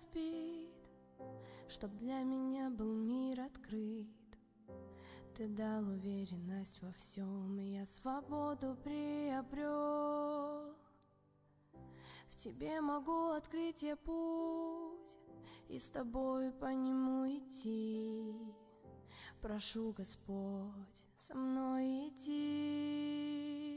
спит, Чтоб для меня был мир открыт. Ты дал уверенность во всем, и я свободу приобрел. В тебе могу открыть я путь, и с тобой по нему идти. Прошу, Господь, со мной идти.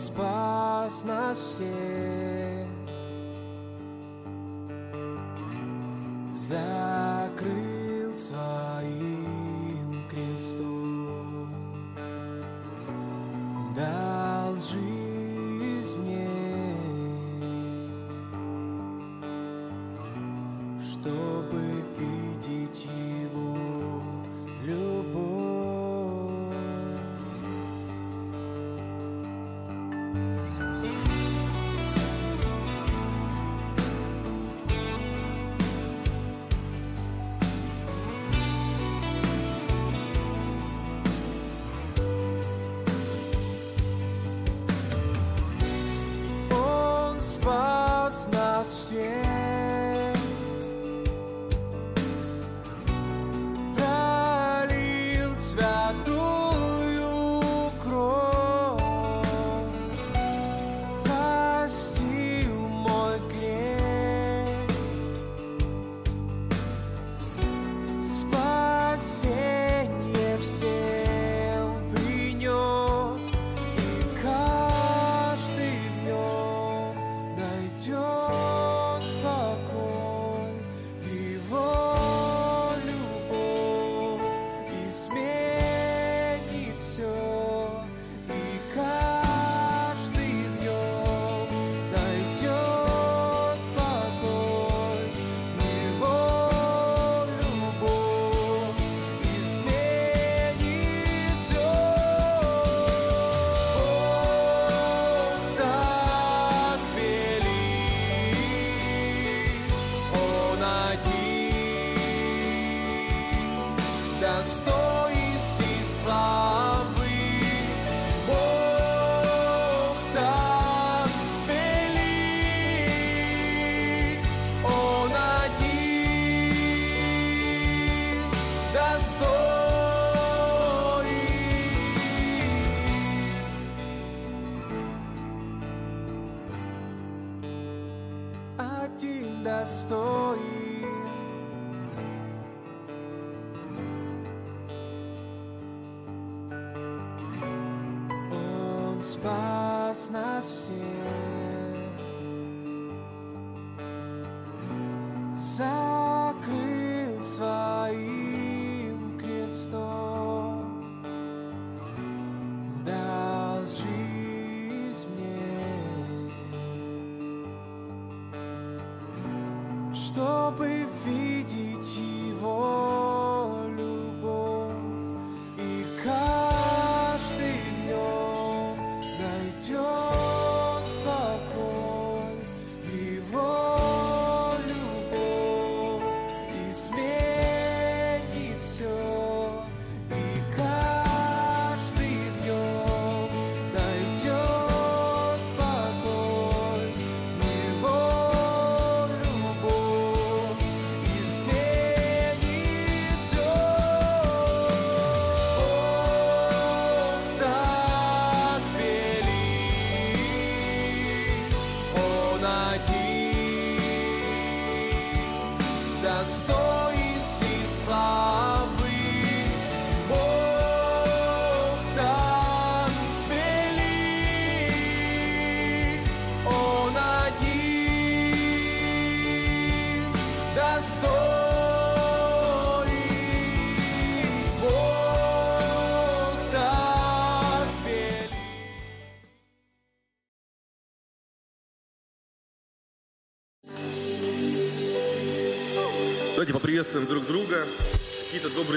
Спас нас всех,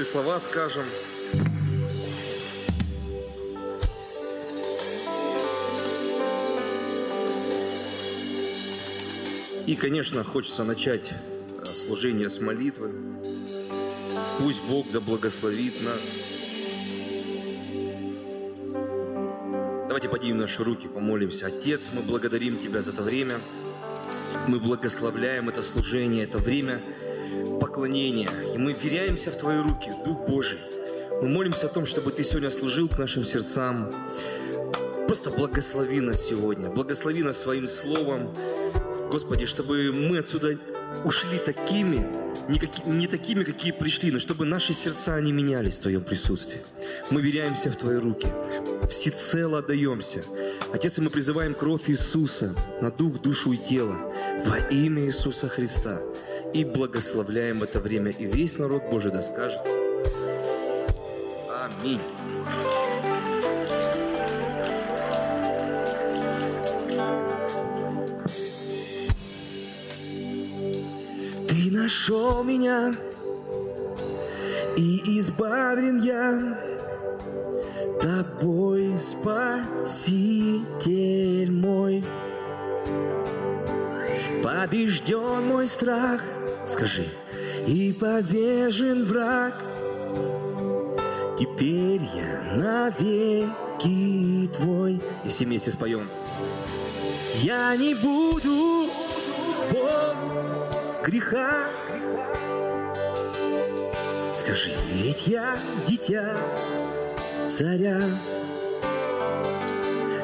добрые слова скажем. И, конечно, хочется начать э, служение с молитвы. Пусть Бог да благословит нас. Давайте поднимем наши руки, помолимся. Отец, мы благодарим Тебя за это время. Мы благословляем это служение, это время поклонения. И мы веряемся в Твои руки, Дух Божий. Мы молимся о том, чтобы Ты сегодня служил к нашим сердцам. Просто благослови нас сегодня, благослови нас своим словом. Господи, чтобы мы отсюда ушли такими, не, каки- не такими, какие пришли, но чтобы наши сердца не менялись в Твоем присутствии. Мы веряемся в Твои руки, всецело отдаемся. Отец, мы призываем кровь Иисуса на дух, душу и тело во имя Иисуса Христа. И благословляем это время. И весь народ Божий да скажет. Аминь. Ты нашел меня, и избавлен я тобой, Спаситель мой. Побежден мой страх, скажи, и повержен враг. Теперь я навеки твой. И все вместе споем. Я не буду греха. Скажи, ведь я дитя царя.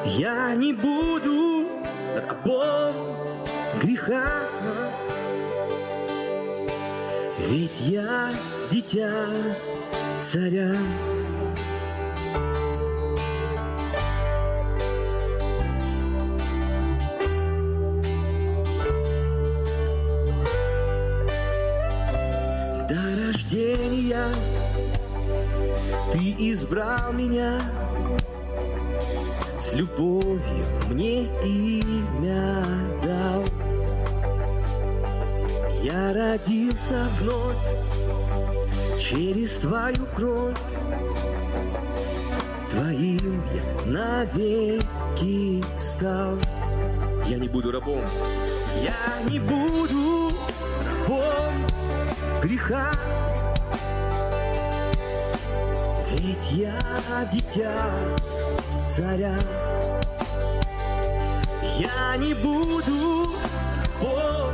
Я не буду рабом греха. Ведь я дитя царя. До рождения ты избрал меня С любовью мне имя родился вновь Через твою кровь. Твоим я навеки стал. Я не буду рабом. Я не буду рабом греха. Ведь я дитя царя. Я не буду Бог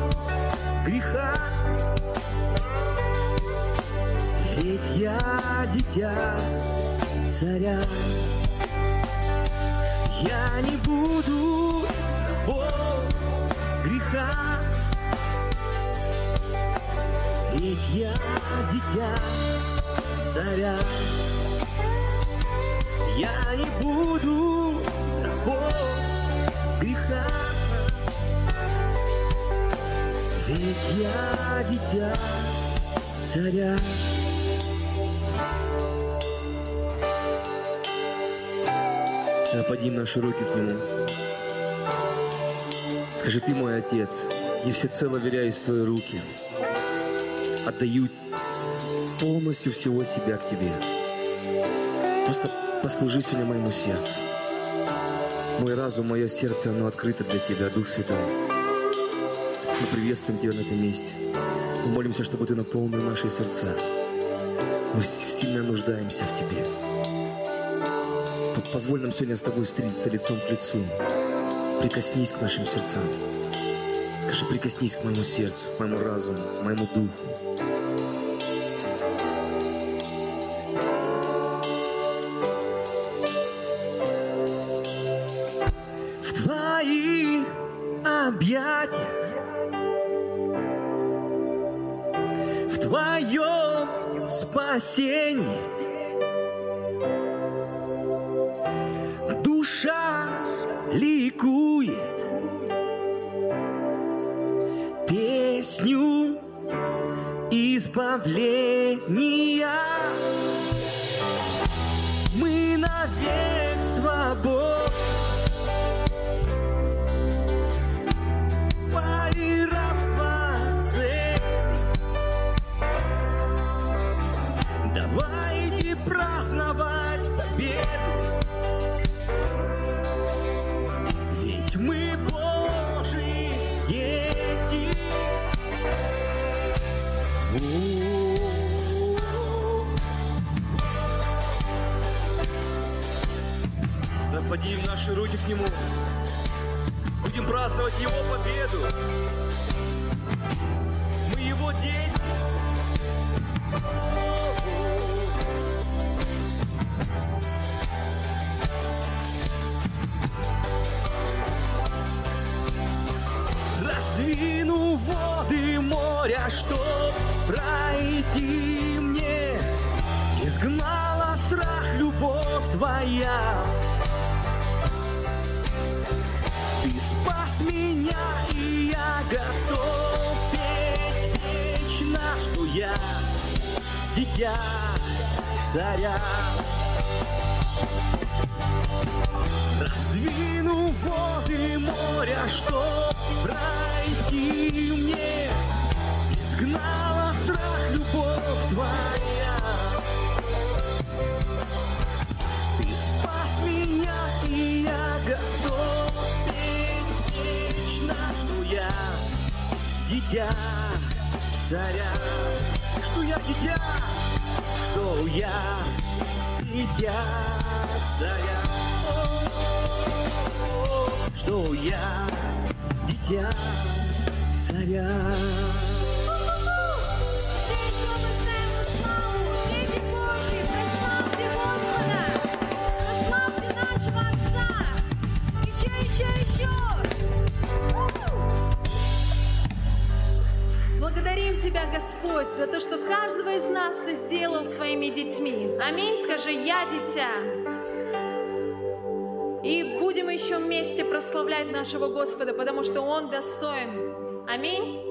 греха Ведь я дитя царя Я не буду Бог греха Ведь я дитя царя Я не буду рабом греха Ведь я дитя царя Да, подним наши руки к Нему. Скажи, Ты мой Отец, я всецело веряюсь в Твои руки. Отдаю полностью всего себя к Тебе. Просто послужи сегодня моему сердцу. Мой разум, мое сердце, оно открыто для Тебя, Дух Святой. Мы приветствуем Тебя на этом месте. Мы молимся, чтобы Ты наполнил наши сердца. Мы сильно нуждаемся в Тебе. Позволь нам сегодня с Тобой встретиться лицом к лицу. Прикоснись к нашим сердцам. Скажи, прикоснись к моему сердцу, к моему разуму, к моему духу. Победу. Мы Его дети. Раздвину воды моря, чтоб пройти мне. Изгнала страх любовь твоя. Ты спас меня, и я готов петь вечно, что я дитя царя. Раздвину воды моря, что пройти мне Изгнала страх любовь твоя Ты спас меня, и я готов дитя царя, что я дитя, что я дитя царя, что я дитя царя. благодарим Тебя, Господь, за то, что каждого из нас Ты сделал своими детьми. Аминь, скажи, я дитя. И будем еще вместе прославлять нашего Господа, потому что Он достоин. Аминь.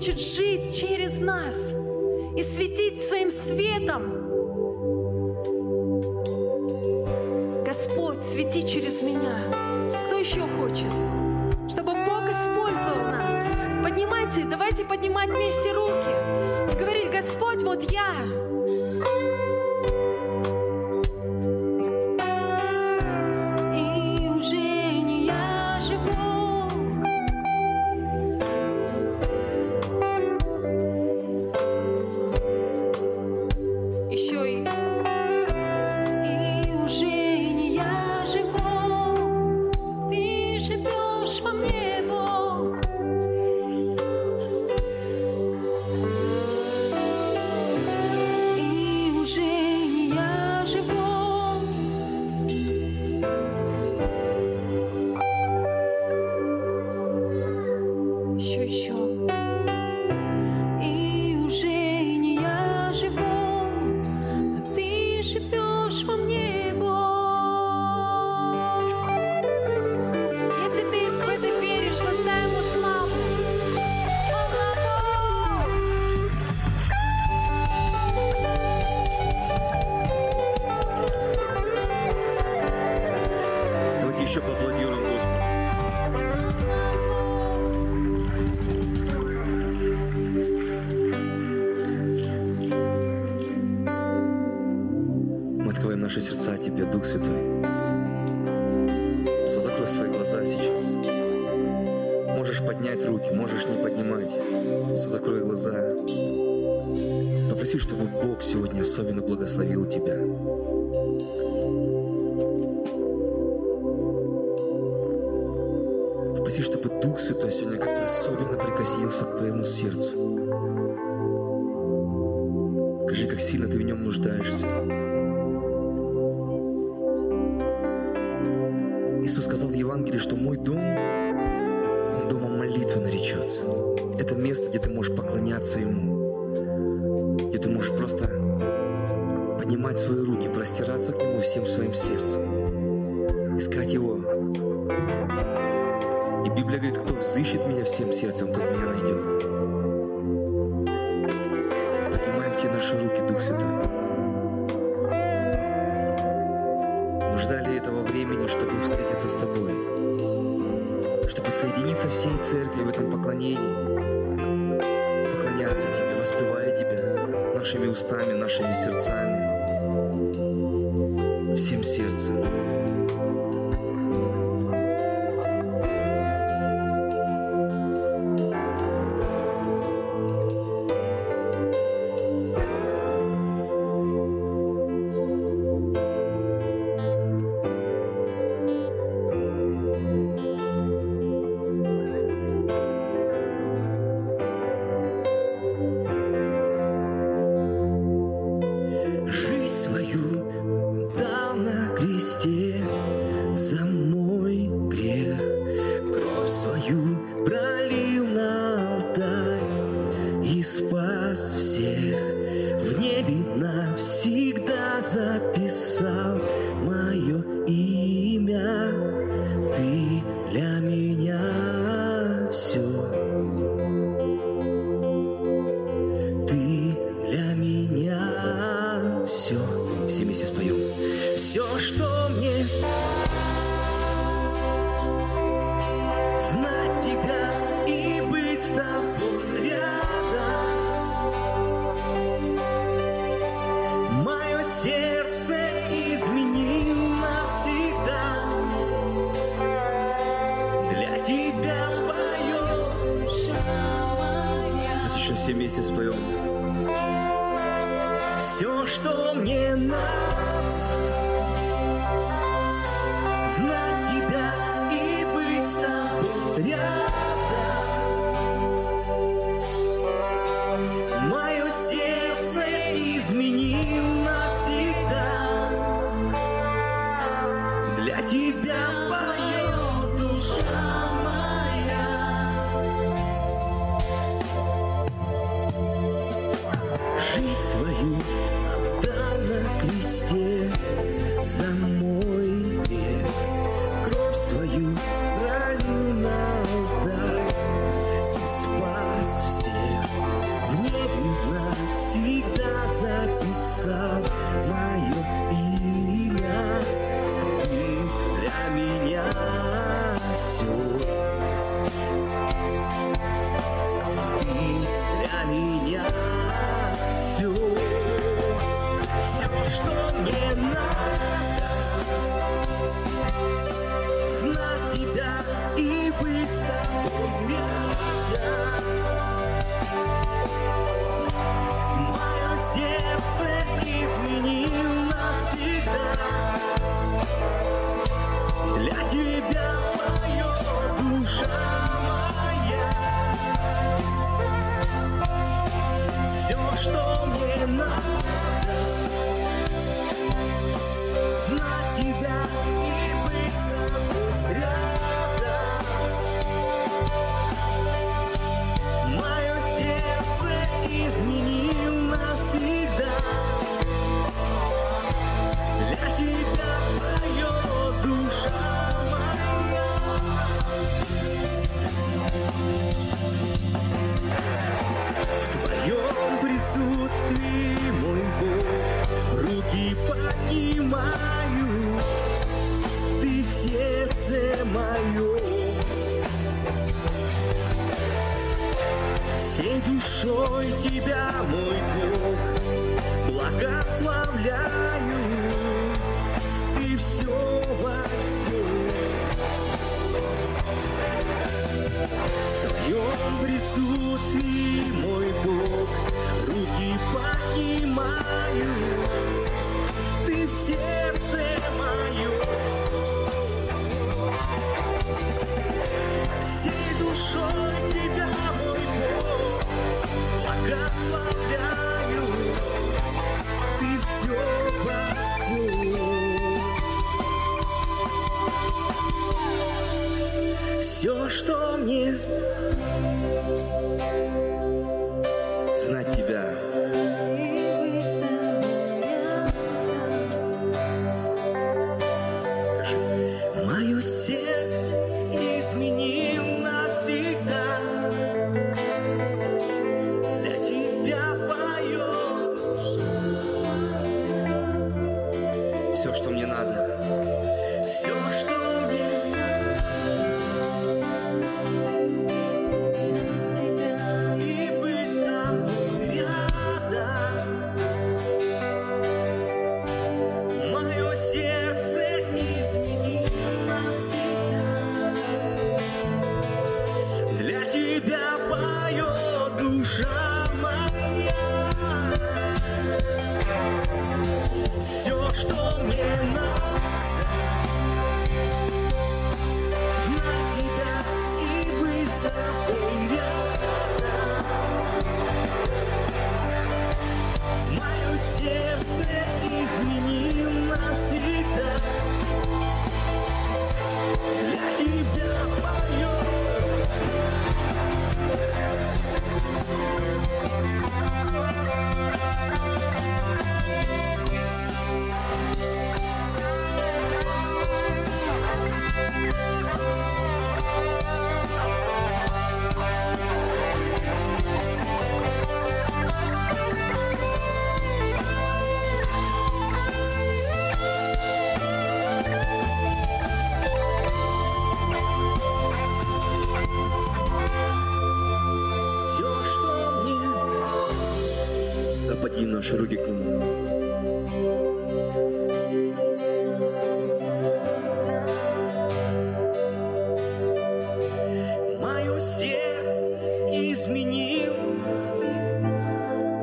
Хочет жить через нас. И светить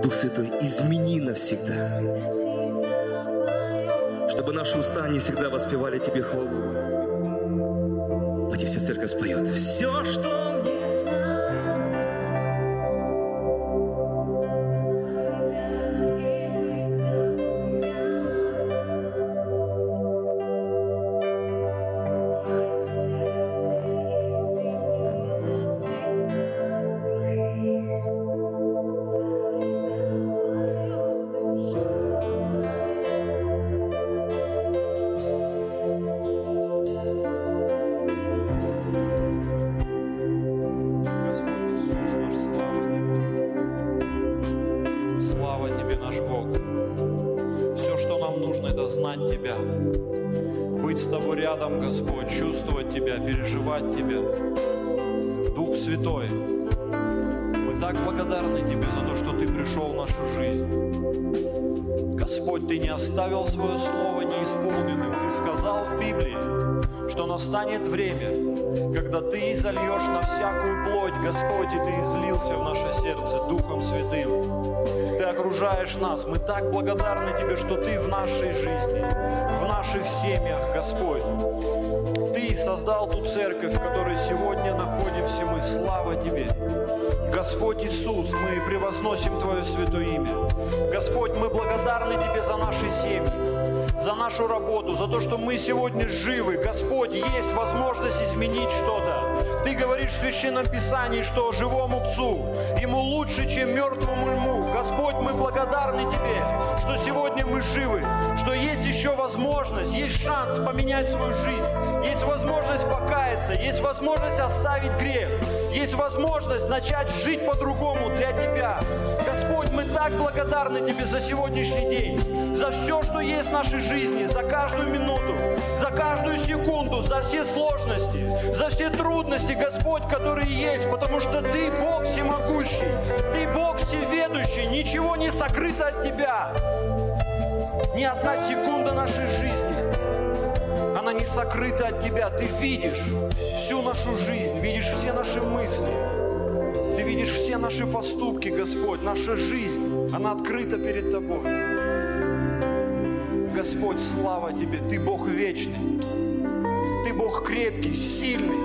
Дух Святой, измени навсегда. Чтобы наши уста не всегда воспевали Тебе хвалу. Переживать Тебя. Дух Святой, мы так благодарны Тебе за то, что Ты пришел в нашу жизнь. Господь, Ты не оставил свое слово неисполненным. Ты сказал в Библии, что настанет время, когда Ты изольешь на всякую плоть, Господь, и Ты излился в наше сердце Духом Святым. Ты окружаешь нас. Мы так благодарны Тебе, что Ты в нашей жизни, в наших семьях, Господь. Ты создал ту церковь, в которой сегодня находимся мы. Слава Тебе. Господь Иисус, мы превозносим Твое святое имя. Господь, мы благодарны Тебе за наши семьи, за нашу работу, за то, что мы сегодня живы. Господь, есть возможность изменить что-то. Ты говоришь в Священном Писании, что живому псу ему лучше, чем мертвому льму. Господь, мы благодарны Тебе, что сегодня мы живы, что есть еще возможность, есть шанс поменять свою жизнь, есть возможность покаяться, есть возможность оставить грех, есть возможность начать жить по-другому для Тебя. Господь, мы так благодарны Тебе за сегодняшний день, за все, что есть в нашей жизни, за каждую минуту, за каждую секунду, за все сложности, за все трудности, Господь, которые есть, потому что Ты Бог всемогущий, Ты Бог всеведущий, ничего не сокрыто от Тебя. Ни одна секунда нашей жизни, она не сокрыта от Тебя. Ты видишь всю нашу жизнь, видишь все наши мысли, Ты видишь все наши поступки, Господь, наша жизнь, она открыта перед Тобой. Господь, слава Тебе, Ты Бог вечный, Ты Бог крепкий, сильный.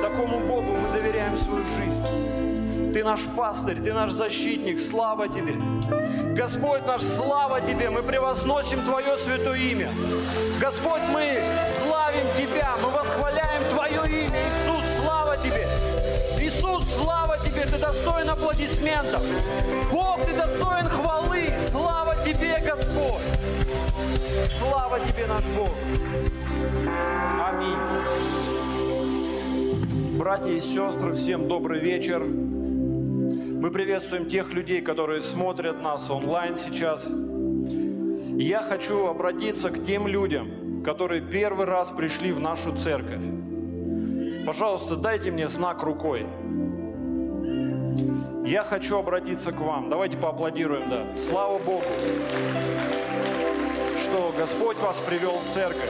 Такому Богу мы доверяем свою жизнь. Ты наш пастырь, Ты наш защитник, слава Тебе. Господь наш, слава Тебе, мы превозносим Твое святое имя. Господь, мы славим Тебя, мы восхваляем Твое имя. Иисус, слава Тебе. Иисус, слава Тебе, Ты достоин аплодисментов. Бог, Ты достоин хвалы. Слава Тебе, Господь. Слава Тебе, наш Бог. Аминь. Братья и сестры, всем добрый вечер. Мы приветствуем тех людей, которые смотрят нас онлайн сейчас. Я хочу обратиться к тем людям, которые первый раз пришли в нашу церковь. Пожалуйста, дайте мне знак рукой. Я хочу обратиться к вам. Давайте поаплодируем, да. Слава Богу, что Господь вас привел в церковь.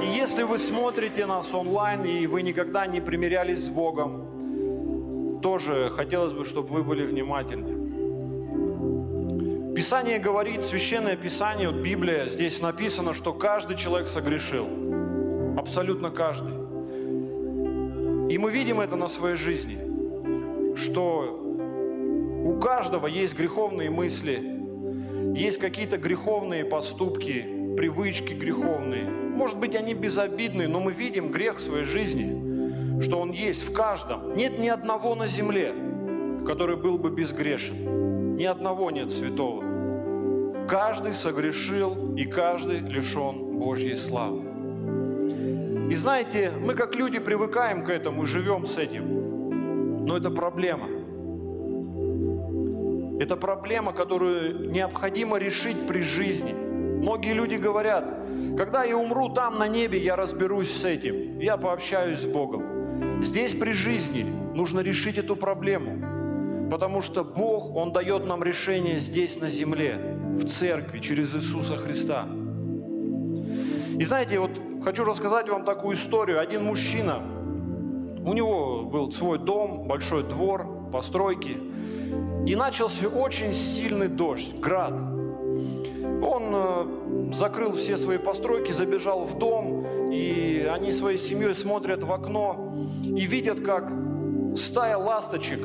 И если вы смотрите нас онлайн, и вы никогда не примирялись с Богом, тоже хотелось бы, чтобы вы были внимательны. Писание говорит, Священное Писание, вот Библия, здесь написано, что каждый человек согрешил. Абсолютно каждый. И мы видим это на своей жизни, что у каждого есть греховные мысли, есть какие-то греховные поступки, привычки греховные. Может быть, они безобидные, но мы видим грех в своей жизни, что он есть в каждом. Нет ни одного на земле, который был бы безгрешен. Ни одного нет святого. Каждый согрешил, и каждый лишен Божьей славы. И знаете, мы как люди привыкаем к этому и живем с этим. Но это проблема. Это проблема, которую необходимо решить при жизни. Многие люди говорят, когда я умру там на небе, я разберусь с этим, я пообщаюсь с Богом. Здесь при жизни нужно решить эту проблему, потому что Бог, Он дает нам решение здесь на земле, в церкви, через Иисуса Христа. И знаете, вот хочу рассказать вам такую историю. Один мужчина, у него был свой дом, большой двор, постройки. И начался очень сильный дождь, град. Он э, закрыл все свои постройки, забежал в дом, и они своей семьей смотрят в окно и видят, как стая ласточек,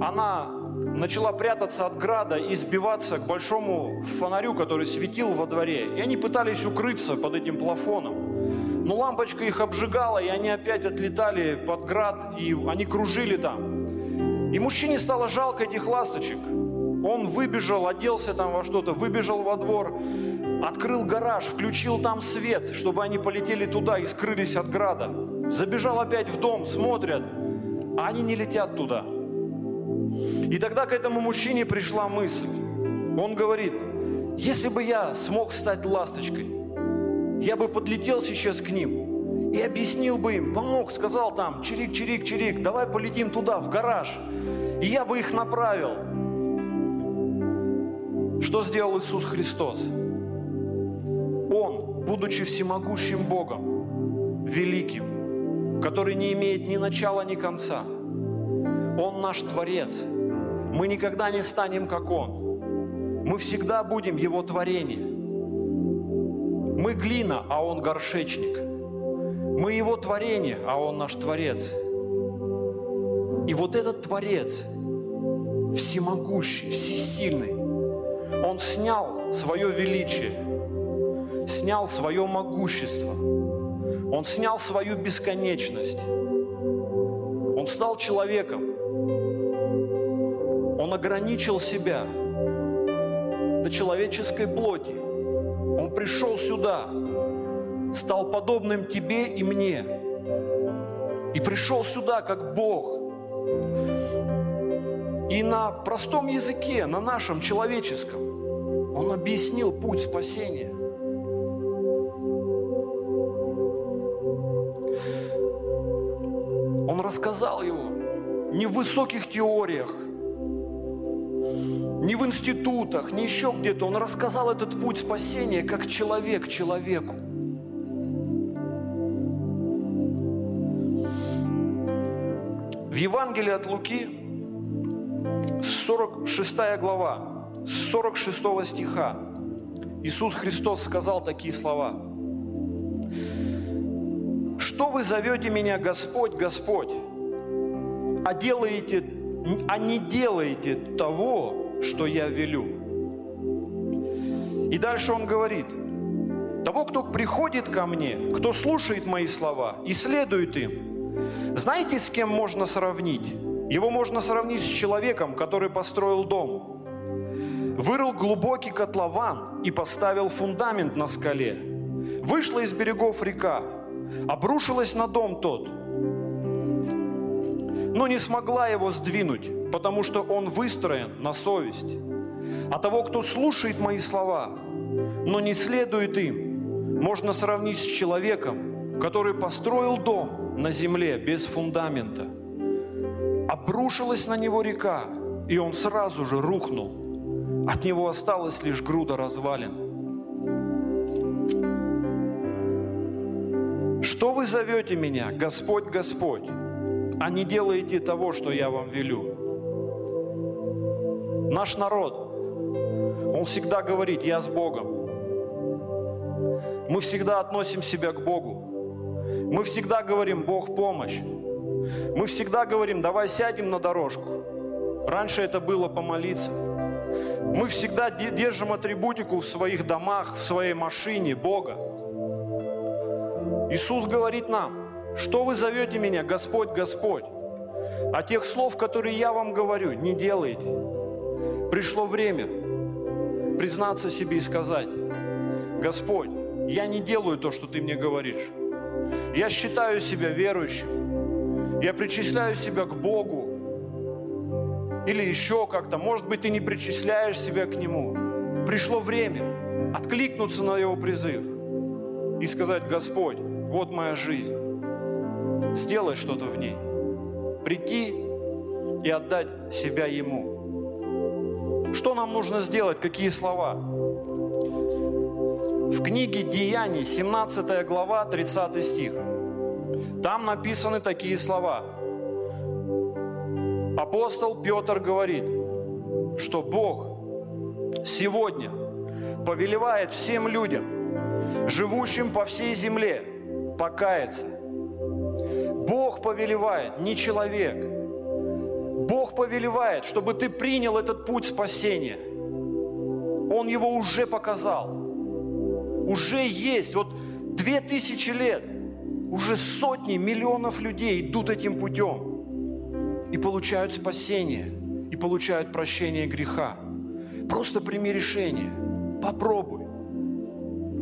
она начала прятаться от града и сбиваться к большому фонарю, который светил во дворе. И они пытались укрыться под этим плафоном. Но лампочка их обжигала, и они опять отлетали под град, и они кружили там. И мужчине стало жалко этих ласточек. Он выбежал, оделся там во что-то, выбежал во двор, открыл гараж, включил там свет, чтобы они полетели туда и скрылись от града. Забежал опять в дом, смотрят, а они не летят туда – и тогда к этому мужчине пришла мысль. Он говорит, если бы я смог стать ласточкой, я бы подлетел сейчас к ним и объяснил бы им, помог, сказал там, чирик, чирик, чирик, давай полетим туда, в гараж. И я бы их направил. Что сделал Иисус Христос? Он, будучи всемогущим Богом, великим, который не имеет ни начала, ни конца, Он наш Творец – мы никогда не станем как Он. Мы всегда будем Его творение. Мы глина, а Он горшечник. Мы Его творение, а Он наш Творец. И вот этот Творец, всемогущий, всесильный, Он снял свое величие, снял свое могущество, Он снял свою бесконечность. Он стал человеком, он ограничил себя до человеческой плоти. Он пришел сюда, стал подобным тебе и мне. И пришел сюда как Бог. И на простом языке, на нашем человеческом, Он объяснил путь спасения. Он рассказал его не в высоких теориях, не в институтах, не еще где-то. Он рассказал этот путь спасения как человек человеку. В Евангелии от Луки, 46 глава, 46 стиха, Иисус Христос сказал такие слова. «Что вы зовете меня Господь, Господь, а делаете, а не делаете того, что я велю. И дальше он говорит, того, кто приходит ко мне, кто слушает мои слова и следует им, знаете, с кем можно сравнить? Его можно сравнить с человеком, который построил дом. Вырыл глубокий котлован и поставил фундамент на скале. Вышла из берегов река, обрушилась на дом тот, но не смогла его сдвинуть, потому что он выстроен на совесть. А того, кто слушает мои слова, но не следует им, можно сравнить с человеком, который построил дом на земле без фундамента. Обрушилась на него река, и он сразу же рухнул. От него осталась лишь груда развалин. Что вы зовете меня, Господь, Господь, а не делаете того, что я вам велю? Наш народ, он всегда говорит, я с Богом. Мы всегда относим себя к Богу. Мы всегда говорим, Бог помощь. Мы всегда говорим, давай сядем на дорожку. Раньше это было помолиться. Мы всегда держим атрибутику в своих домах, в своей машине Бога. Иисус говорит нам, что вы зовете меня, Господь, Господь? А тех слов, которые я вам говорю, не делайте. Пришло время признаться себе и сказать, Господь, я не делаю то, что Ты мне говоришь. Я считаю себя верующим. Я причисляю себя к Богу. Или еще как-то. Может быть, ты не причисляешь себя к Нему. Пришло время откликнуться на Его призыв и сказать, Господь, вот моя жизнь. Сделай что-то в ней. Прийти и отдать себя Ему. Что нам нужно сделать? Какие слова? В книге Деяний, 17 глава, 30 стих. Там написаны такие слова. Апостол Петр говорит, что Бог сегодня повелевает всем людям, живущим по всей земле, покаяться. Бог повелевает, не человек. Бог повелевает, чтобы ты принял этот путь спасения. Он его уже показал. Уже есть. Вот две тысячи лет уже сотни миллионов людей идут этим путем и получают спасение, и получают прощение греха. Просто прими решение. Попробуй.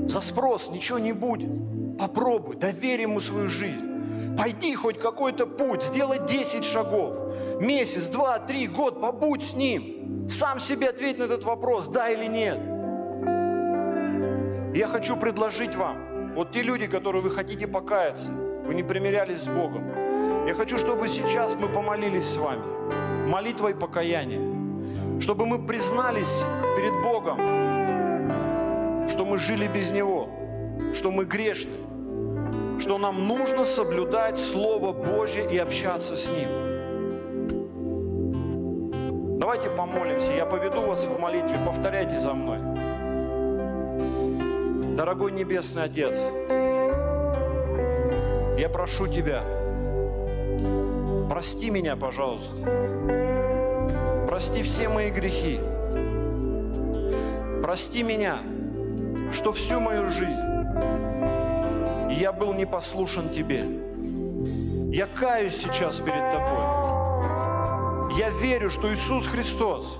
За спрос ничего не будет. Попробуй, доверь ему свою жизнь. Пойди хоть какой-то путь, сделай 10 шагов. Месяц, два, три, год, побудь с ним. Сам себе ответь на этот вопрос, да или нет. Я хочу предложить вам, вот те люди, которые вы хотите покаяться, вы не примирялись с Богом. Я хочу, чтобы сейчас мы помолились с вами молитвой покаяния, чтобы мы признались перед Богом, что мы жили без Него, что мы грешны, что нам нужно соблюдать Слово Божье и общаться с Ним. Давайте помолимся, я поведу вас в молитве, повторяйте за мной. Дорогой Небесный Отец, я прошу Тебя, прости меня, пожалуйста. Прости все мои грехи. Прости меня, что всю мою жизнь я был непослушен Тебе. Я каюсь сейчас перед Тобой. Я верю, что Иисус Христос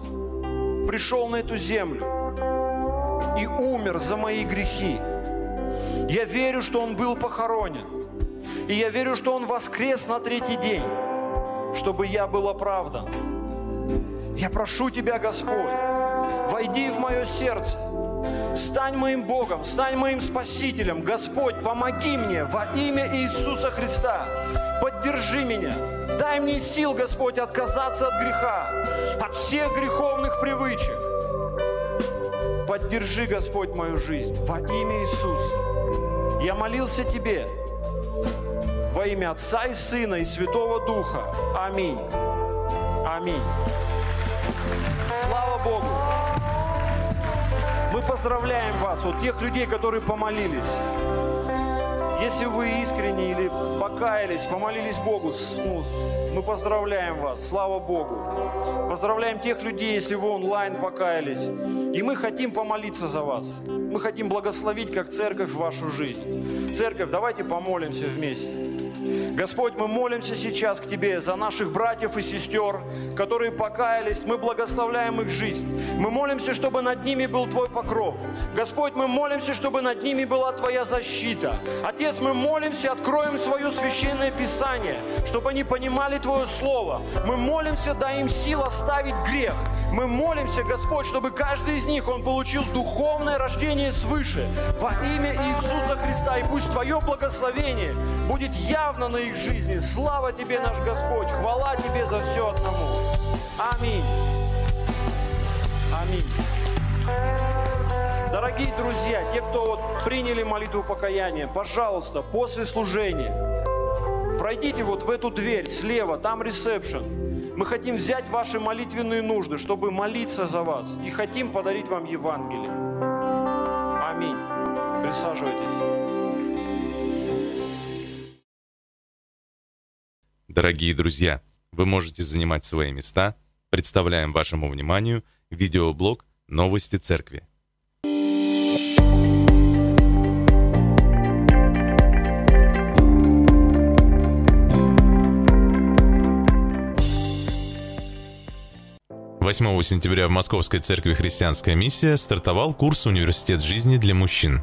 пришел на эту землю и умер за мои грехи. Я верю, что Он был похоронен. И я верю, что Он воскрес на третий день, чтобы я был оправдан. Я прошу Тебя, Господь, войди в мое сердце, стань моим Богом, стань моим Спасителем. Господь, помоги мне во имя Иисуса Христа. Поддержи меня. Дай мне сил, Господь, отказаться от греха, от всех греховных привычек. Поддержи, Господь, мою жизнь во имя Иисуса. Я молился Тебе во имя Отца и Сына и Святого Духа. Аминь. Аминь. Слава Богу! Мы поздравляем вас, вот тех людей, которые помолились. Если вы искренне или покаялись, помолились Богу, ну, мы поздравляем вас, слава Богу. Поздравляем тех людей, если вы онлайн покаялись. И мы хотим помолиться за вас. Мы хотим благословить как церковь вашу жизнь. Церковь, давайте помолимся вместе. Господь, мы молимся сейчас к Тебе за наших братьев и сестер, которые покаялись. Мы благословляем их жизнь. Мы молимся, чтобы над ними был Твой покров. Господь, мы молимся, чтобы над ними была Твоя защита. Отец, мы молимся, откроем свое священное Писание, чтобы они понимали Твое Слово. Мы молимся, дай им сил оставить грех. Мы молимся, Господь, чтобы каждый из них, он получил духовное рождение свыше во имя Иисуса Христа. И пусть Твое благословение будет явно на их жизни. Слава Тебе, наш Господь. Хвала Тебе за все одному. Аминь. Аминь. Дорогие друзья, те, кто вот приняли молитву покаяния, пожалуйста, после служения пройдите вот в эту дверь слева, там ресепшн. Мы хотим взять ваши молитвенные нужды, чтобы молиться за вас. И хотим подарить вам Евангелие. Аминь. Присаживайтесь. Дорогие друзья, вы можете занимать свои места. Представляем вашему вниманию видеоблог «Новости Церкви». Восьмого сентября в Московской церкви «Христианская миссия» стартовал курс «Университет жизни для мужчин».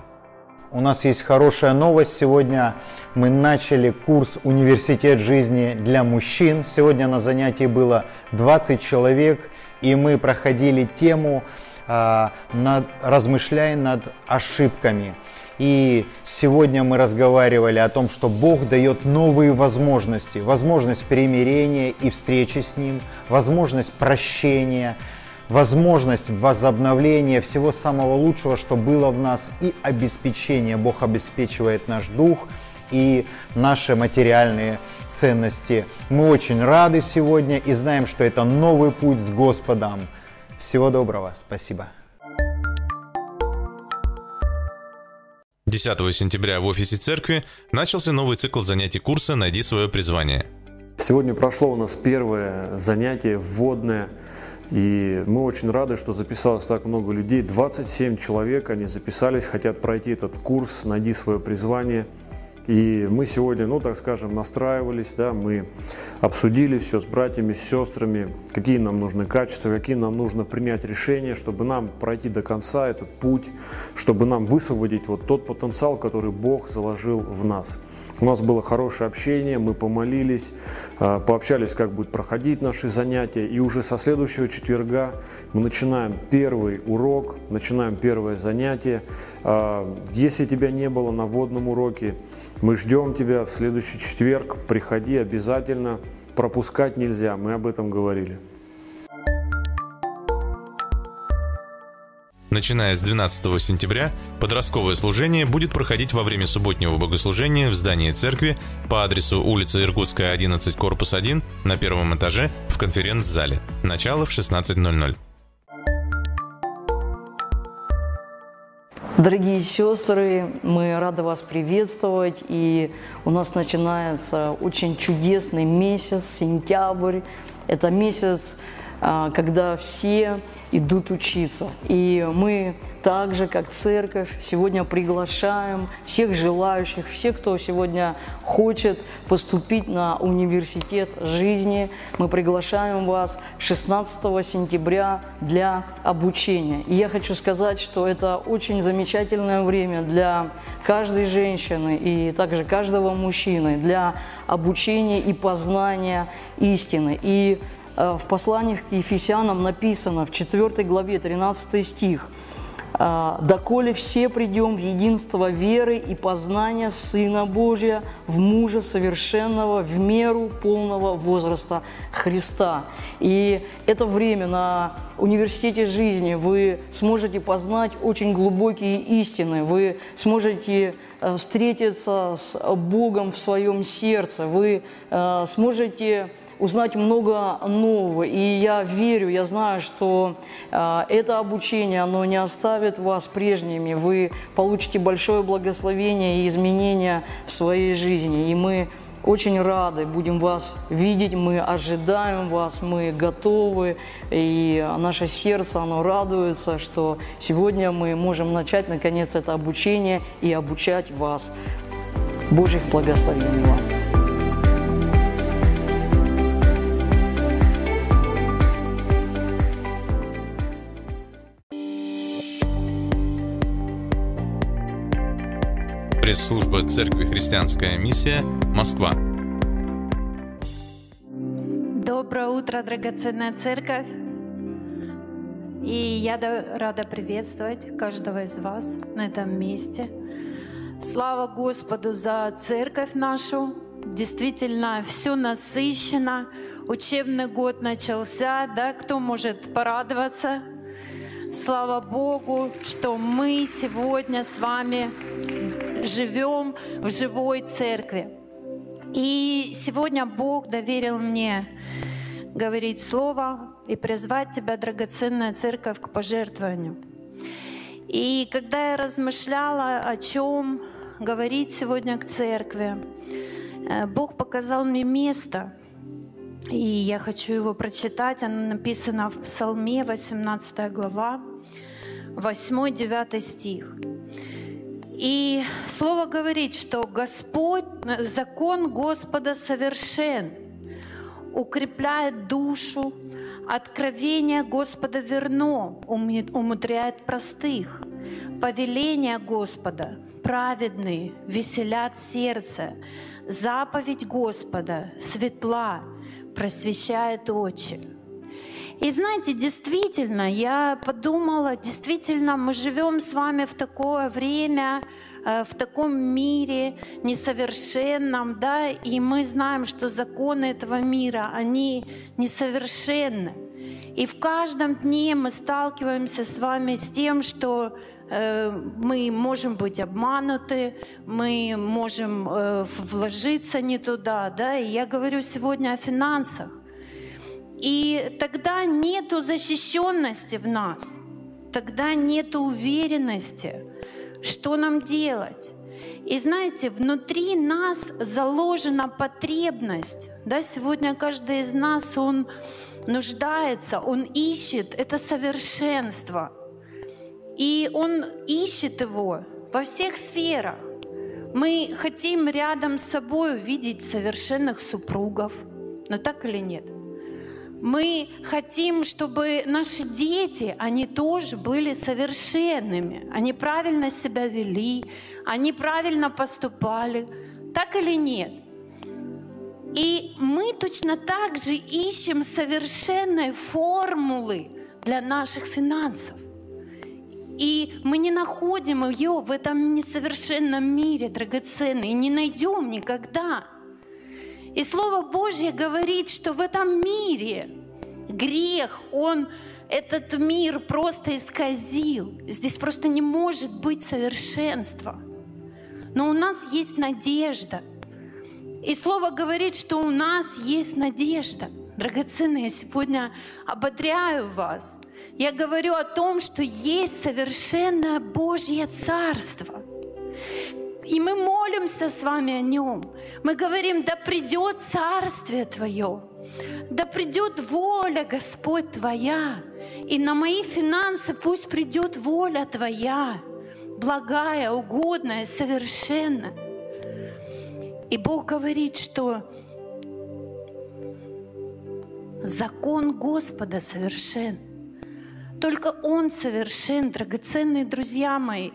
У нас есть хорошая новость. Сегодня мы начали курс «Университет жизни для мужчин». Сегодня на занятии было 20 человек, и мы проходили тему, э, над, размышляя над ошибками. И сегодня мы разговаривали о том, что Бог дает новые возможности. Возможность примирения и встречи с Ним, возможность прощения, возможность возобновления всего самого лучшего, что было в нас, и обеспечение. Бог обеспечивает наш дух и наши материальные ценности. Мы очень рады сегодня и знаем, что это новый путь с Господом. Всего доброго. Спасибо. 10 сентября в офисе церкви начался новый цикл занятий курса «Найди свое призвание». Сегодня прошло у нас первое занятие вводное, и мы очень рады, что записалось так много людей. 27 человек, они записались, хотят пройти этот курс «Найди свое призвание». И мы сегодня, ну так скажем, настраивались, да, мы обсудили все с братьями, с сестрами, какие нам нужны качества, какие нам нужно принять решения, чтобы нам пройти до конца этот путь, чтобы нам высвободить вот тот потенциал, который Бог заложил в нас. У нас было хорошее общение, мы помолились, а, пообщались, как будет проходить наши занятия. И уже со следующего четверга мы начинаем первый урок, начинаем первое занятие. А, если тебя не было на водном уроке, мы ждем тебя в следующий четверг. Приходи обязательно. Пропускать нельзя, мы об этом говорили. Начиная с 12 сентября, подростковое служение будет проходить во время субботнего богослужения в здании церкви по адресу улица Иркутская, 11, корпус 1, на первом этаже в конференц-зале. Начало в 16.00. Дорогие сестры, мы рады вас приветствовать. И у нас начинается очень чудесный месяц, сентябрь. Это месяц, когда все идут учиться. И мы так же, как церковь, сегодня приглашаем всех желающих, всех, кто сегодня хочет поступить на университет жизни. Мы приглашаем вас 16 сентября для обучения. И я хочу сказать, что это очень замечательное время для каждой женщины и также каждого мужчины для обучения и познания истины. И в посланиях к Ефесянам написано в 4 главе 13 стих «Э, «Доколе все придем в единство веры и познания Сына Божия, в мужа совершенного, в меру полного возраста Христа». И это время на университете жизни вы сможете познать очень глубокие истины, вы сможете э, встретиться с Богом в своем сердце, вы сможете узнать много нового. И я верю, я знаю, что э, это обучение, оно не оставит вас прежними. Вы получите большое благословение и изменения в своей жизни. И мы очень рады будем вас видеть, мы ожидаем вас, мы готовы, и наше сердце, оно радуется, что сегодня мы можем начать, наконец, это обучение и обучать вас. Божьих благословений вам! Пресс-служба Церкви Христианская миссия, Москва. Доброе утро, драгоценная церковь. И я рада приветствовать каждого из вас на этом месте. Слава Господу за церковь нашу. Действительно, все насыщено. Учебный год начался, да, кто может порадоваться? Слава Богу, что мы сегодня с вами живем в живой церкви. И сегодня Бог доверил мне говорить Слово и призвать тебя, драгоценная церковь, к пожертвованию. И когда я размышляла, о чем говорить сегодня к церкви, э, Бог показал мне место, и я хочу его прочитать. Оно написано в Псалме, 18 глава, 8-9 стих. И Слово говорит, что Господь, закон Господа совершен, укрепляет душу, откровение Господа верно, умудряет простых. Повеление Господа праведные, веселят сердце. Заповедь Господа светла, просвещает очи. И знаете, действительно, я подумала, действительно, мы живем с вами в такое время, э, в таком мире несовершенном, да, и мы знаем, что законы этого мира, они несовершенны. И в каждом дне мы сталкиваемся с вами с тем, что э, мы можем быть обмануты, мы можем э, вложиться не туда, да. И я говорю сегодня о финансах. И тогда нету защищенности в нас, тогда нету уверенности, что нам делать. И знаете, внутри нас заложена потребность. Да, сегодня каждый из нас, он нуждается, он ищет это совершенство. И он ищет его во всех сферах. Мы хотим рядом с собой увидеть совершенных супругов, но так или нет? Мы хотим, чтобы наши дети, они тоже были совершенными. Они правильно себя вели, они правильно поступали. Так или нет? И мы точно так же ищем совершенной формулы для наших финансов. И мы не находим ее в этом несовершенном мире, драгоценной, не найдем никогда. И Слово Божье говорит, что в этом мире грех, он этот мир просто исказил. Здесь просто не может быть совершенства. Но у нас есть надежда. И Слово говорит, что у нас есть надежда. Драгоценные, я сегодня ободряю вас. Я говорю о том, что есть совершенное Божье Царство. И мы молимся с вами о нем. Мы говорим, да придет Царствие Твое, да придет воля, Господь, Твоя. И на мои финансы пусть придет воля Твоя, благая, угодная, совершенная. И Бог говорит, что закон Господа совершен. Только Он совершен, драгоценные друзья мои.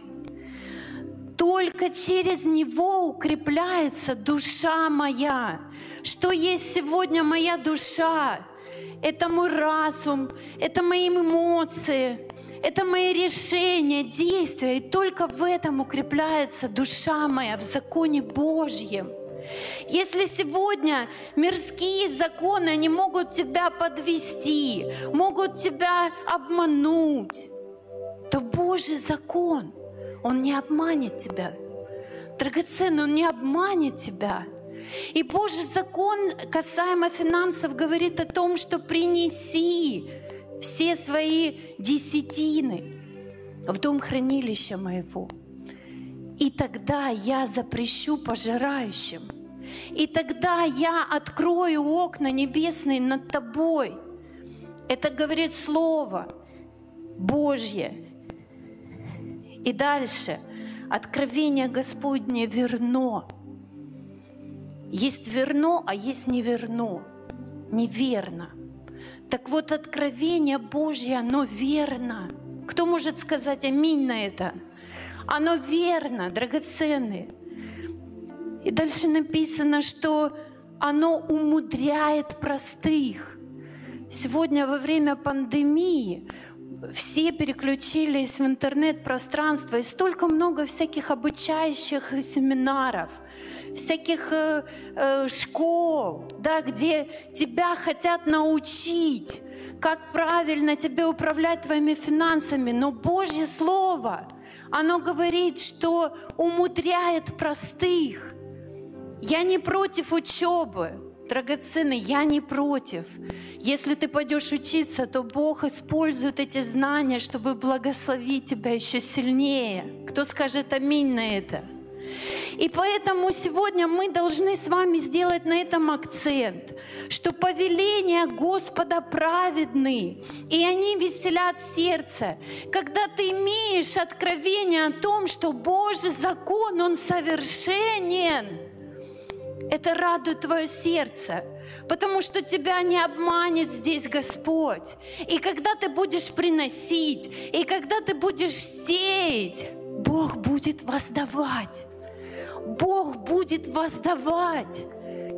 Только через Него укрепляется душа моя. Что есть сегодня моя душа? Это мой разум, это мои эмоции, это мои решения, действия. И только в этом укрепляется душа моя в законе Божьем. Если сегодня мирские законы, они могут тебя подвести, могут тебя обмануть, то Божий закон, он не обманет тебя. Драгоценный, он не обманет тебя. И Божий закон касаемо финансов говорит о том, что принеси все свои десятины в дом хранилища моего. И тогда я запрещу пожирающим. И тогда я открою окна небесные над тобой. Это говорит Слово Божье. И дальше. Откровение Господне верно. Есть верно, а есть неверно. Неверно. Так вот, откровение Божье, оно верно. Кто может сказать аминь на это? Оно верно, драгоценные. И дальше написано, что оно умудряет простых. Сегодня во время пандемии все переключились в интернет-пространство, и столько много всяких обучающих семинаров, всяких э, э, школ, да, где тебя хотят научить, как правильно тебе управлять твоими финансами. Но Божье Слово, оно говорит, что умудряет простых. Я не против учебы, драгоценный, я не против. Если ты пойдешь учиться, то Бог использует эти знания, чтобы благословить тебя еще сильнее. Кто скажет аминь на это? И поэтому сегодня мы должны с вами сделать на этом акцент, что повеления Господа праведны, и они веселят сердце. Когда ты имеешь откровение о том, что Божий закон, он совершенен, это радует твое сердце, потому что тебя не обманет здесь Господь. И когда ты будешь приносить, и когда ты будешь сеять, Бог будет воздавать. Бог будет воздавать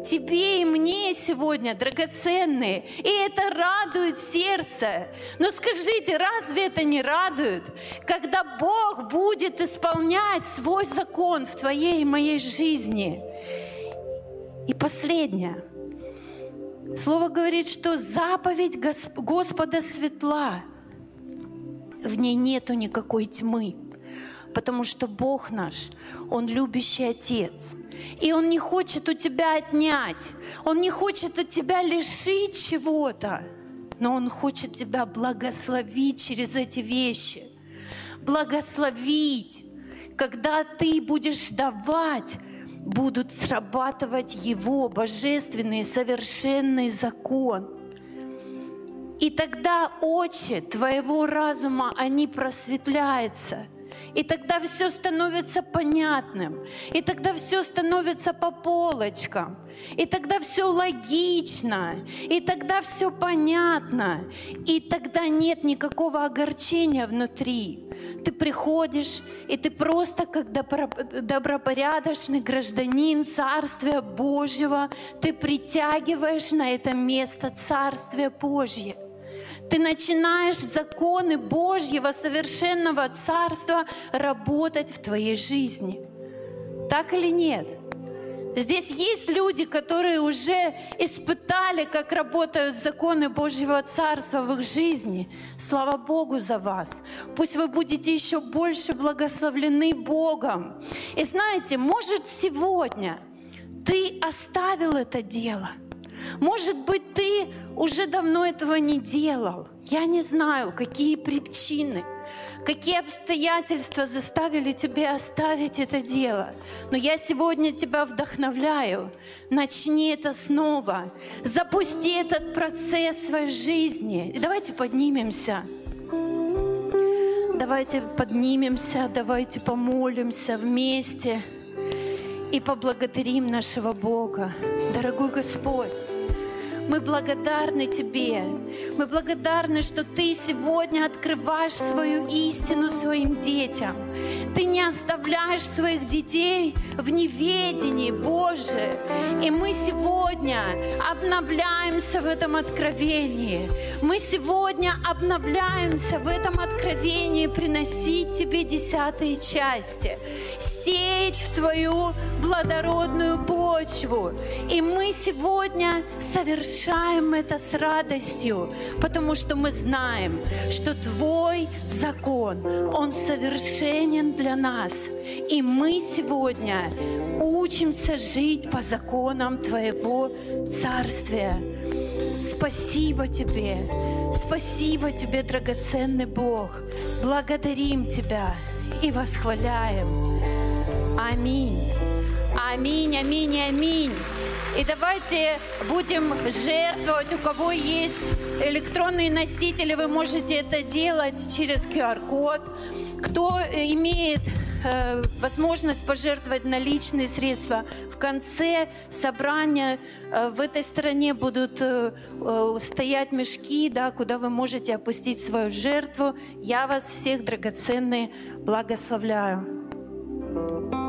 тебе и мне сегодня драгоценные. И это радует сердце. Но скажите, разве это не радует, когда Бог будет исполнять свой закон в твоей и моей жизни? И последнее. Слово говорит, что заповедь Гос- Господа светла. В ней нету никакой тьмы. Потому что Бог наш, Он любящий Отец. И Он не хочет у тебя отнять. Он не хочет от тебя лишить чего-то. Но Он хочет тебя благословить через эти вещи. Благословить. Когда ты будешь давать, будут срабатывать Его божественный совершенный закон. И тогда очи твоего разума, они просветляются. И тогда все становится понятным. И тогда все становится по полочкам. И тогда все логично. И тогда все понятно. И тогда нет никакого огорчения внутри. Ты приходишь, и ты просто как добро- добропорядочный гражданин Царствия Божьего, ты притягиваешь на это место Царствие Божье. Ты начинаешь законы Божьего совершенного Царства работать в твоей жизни. Так или нет? Здесь есть люди, которые уже испытали, как работают законы Божьего Царства в их жизни. Слава Богу за вас. Пусть вы будете еще больше благословлены Богом. И знаете, может сегодня ты оставил это дело. Может быть, ты уже давно этого не делал. Я не знаю, какие причины, какие обстоятельства заставили тебя оставить это дело. Но я сегодня тебя вдохновляю. Начни это снова. Запусти этот процесс в своей жизни. И давайте поднимемся. Давайте поднимемся, давайте помолимся вместе и поблагодарим нашего Бога. Дорогой Господь, мы благодарны Тебе. Мы благодарны, что Ты сегодня открываешь свою истину своим детям. Ты не оставляешь своих детей в неведении, Боже. И мы сегодня обновляемся в этом откровении. Мы сегодня обновляемся в этом откровении приносить Тебе десятые части, сеять в Твою плодородную почву. И мы сегодня совершаем это с радостью, потому что мы знаем, что Твой закон, Он совершенен для нас. И мы сегодня учимся жить по законам Твоего Царствия. Спасибо Тебе, спасибо Тебе, драгоценный Бог. Благодарим Тебя и восхваляем. Аминь. Аминь, аминь, аминь. И давайте будем жертвовать. У кого есть электронные носители, вы можете это делать через QR-код. Кто имеет э, возможность пожертвовать наличные средства, в конце собрания э, в этой стороне будут э, э, стоять мешки, да, куда вы можете опустить свою жертву. Я вас всех драгоценные благословляю.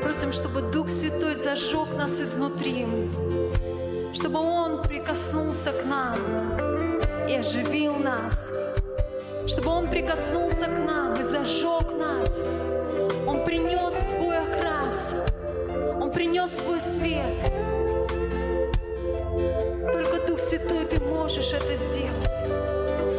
Попросим, чтобы Дух Святой зажег нас изнутри, чтобы Он прикоснулся к нам и оживил нас, чтобы Он прикоснулся к нам и зажег нас. Он принес свой окрас, Он принес свой свет. Только Дух Святой, Ты можешь это сделать.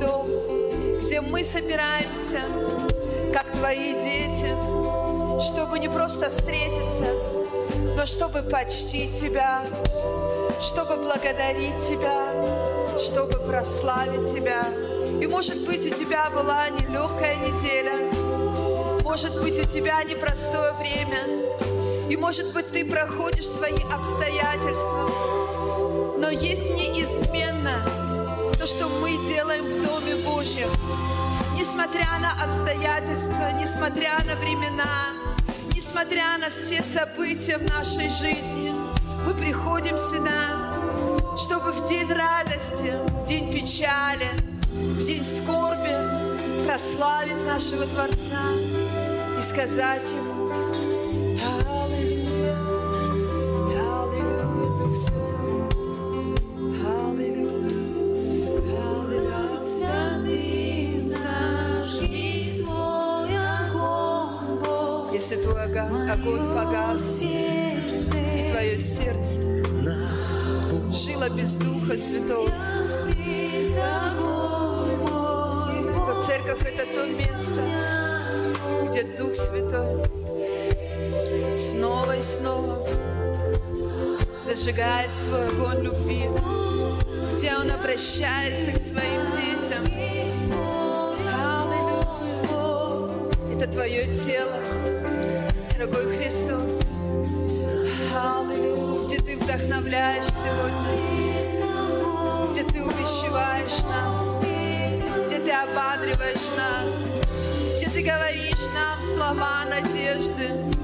Дом, где мы собираемся, как Твои дети, чтобы не просто встретиться, но чтобы почтить Тебя, чтобы благодарить Тебя, чтобы прославить Тебя. И может быть у Тебя была нелегкая неделя, может быть у Тебя непростое время, и может быть ты проходишь свои обстоятельства, но есть неизменно Божьем. Несмотря на обстоятельства, несмотря на времена, несмотря на все события в нашей жизни, мы приходим сюда, чтобы в день радости, в день печали, в день скорби прославить нашего Творца и сказать Ему огонь погас, и твое сердце жило без Духа Святого, то церковь — это то место, где Дух Святой снова и снова зажигает свой огонь любви, где Он обращается к своим детям. Аллилуйя. Это Твое тело, дорогой Христос. Аллилуйя. вдохновляешь сегодня, где Ты увещеваешь нас, где Ты ободриваешь нас, где Ты говоришь нам слова надежды.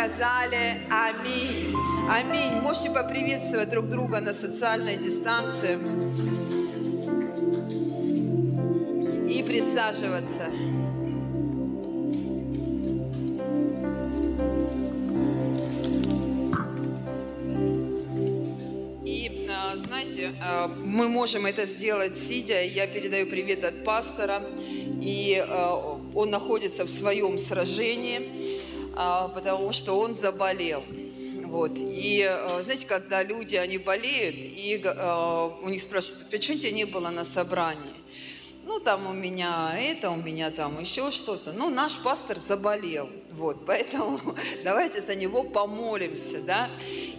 Сказали Аминь. Аминь. Можете поприветствовать друг друга на социальной дистанции и присаживаться. И а, знаете, а, мы можем это сделать сидя. Я передаю привет от пастора. И а, он находится в своем сражении, потому что он заболел. Вот. И а, знаете, когда люди, они болеют, и а, у них спрашивают, почему тебя не было на собрании? Ну, там у меня это, у меня там еще что-то. Ну, наш пастор заболел. Вот, поэтому давайте за него помолимся, да.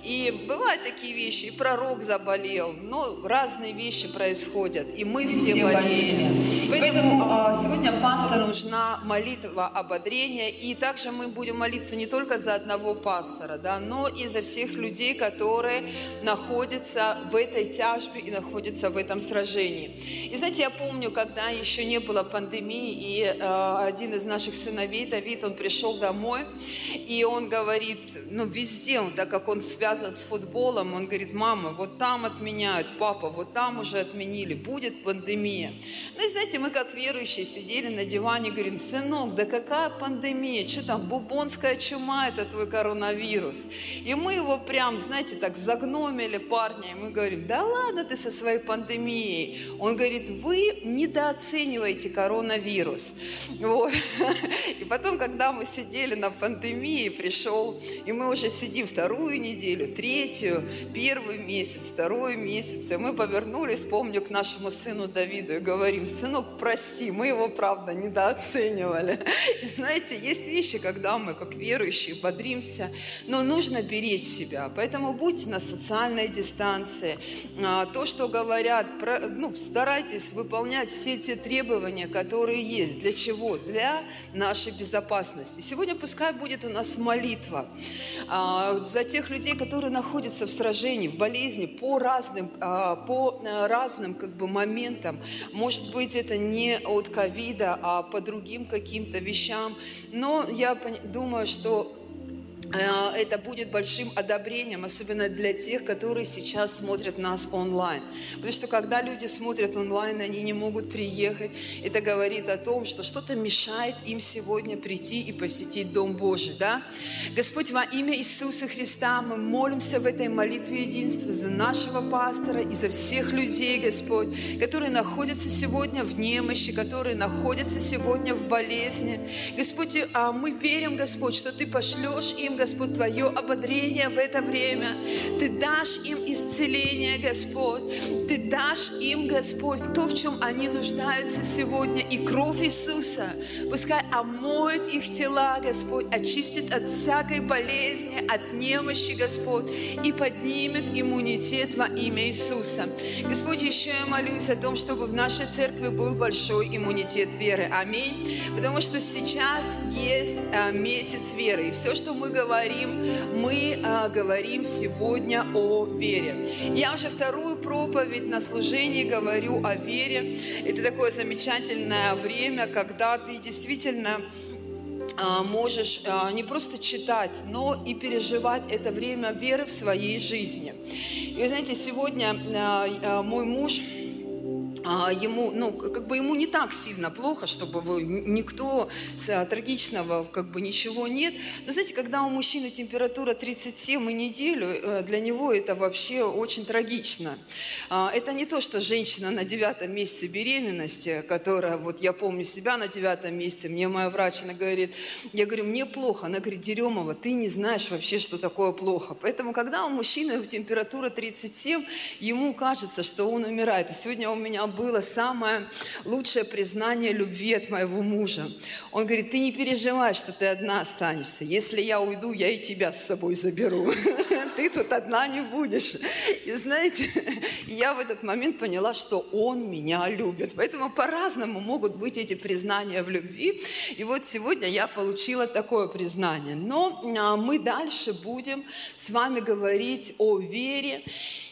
И бывают такие вещи, и пророк заболел, но разные вещи происходят, и мы все, все болели. болели. Поэтому а, сегодня пастору нужна молитва ободрения, и также мы будем молиться не только за одного пастора, да, но и за всех людей, которые находятся в этой тяжбе и находятся в этом сражении. И знаете, я помню, когда еще не было пандемии, и э, один из наших сыновей, Давид, он пришел домой, и он говорит, ну, везде, так как он связан с футболом, он говорит, мама, вот там отменяют, папа, вот там уже отменили, будет пандемия. Ну, и знаете, мы как верующие сидели на диване, говорим, сынок, да какая пандемия, что там, бубонская чума, это твой коронавирус. И мы его прям, знаете, так загномили парня, и мы говорим, да ладно ты со своей пандемией. Он говорит, вы недооцениваете коронавирус. Вот. И потом, когда мы сидели на пандемии, пришел, и мы уже сидим вторую неделю, третью, первый месяц, второй месяц, и мы повернулись, помню, к нашему сыну Давиду и говорим, сынок, прости, мы его, правда, недооценивали. И знаете, есть вещи, когда мы, как верующие, бодримся, но нужно беречь себя. Поэтому будьте на социальной дистанции. А, То, что говорят, ну, старайтесь выполнять все те требования, которые есть. Для чего? Для нашей безопасности. Сегодня пускай будет у нас молитва а, за тех людей, которые находятся в сражении, в болезни по разным, а, по а, разным как бы моментам. Может быть, это не от ковида, а по другим каким-то вещам. Но я думаю, что э, это будет большим одобрением, особенно для тех, которые сейчас смотрят нас онлайн. Потому что когда люди смотрят онлайн, они не могут приехать. Это говорит о том, что что-то мешает им сегодня прийти и посетить Дом Божий. Да? Господь, во имя Иисуса Христа мы молимся в этой молитве единства за нашего пастора и за всех людей, Господь, которые находятся сегодня в немощи, которые находятся сегодня в болезни. Господь, а мы верим, Господь, что Ты пошлешь им, Господь, Твое ободрение в это время. Ты дашь им исцеление, Господь. Ты дашь им, Господь, в то, в чем они нуждаются сегодня. И кровь Иисуса пускай омоет их тела, Господь, очистит от всякой болезни, от немощи, Господь, и поднимет иммунитет во имя Иисуса. Господь, еще я молюсь о том, чтобы в нашей церкви был большой иммунитет веры. Аминь. Потому что сейчас есть а, месяц веры. И все, что мы говорим, мы а, говорим сегодня о вере. Я уже вторую проповедь на служении говорю о вере. Это такое замечательное время, когда ты действительно а, можешь а, не просто читать, но и переживать это время веры в своей жизни. И вы знаете, сегодня а, мой муж, ему, ну, как бы ему не так сильно плохо, чтобы вы, никто а, трагичного, как бы ничего нет. Но знаете, когда у мужчины температура 37 и неделю, э, для него это вообще очень трагично. А, это не то, что женщина на девятом месяце беременности, которая, вот я помню себя на девятом месяце, мне моя врач, она говорит, я говорю, мне плохо. Она говорит, Деремова, ты не знаешь вообще, что такое плохо. Поэтому, когда у мужчины температура 37, ему кажется, что он умирает. И сегодня у меня было самое лучшее признание любви от моего мужа. Он говорит, ты не переживай, что ты одна останешься. Если я уйду, я и тебя с собой заберу. Ты тут одна не будешь. И знаете, я в этот момент поняла, что он меня любит. Поэтому по-разному могут быть эти признания в любви. И вот сегодня я получила такое признание. Но а, мы дальше будем с вами говорить о вере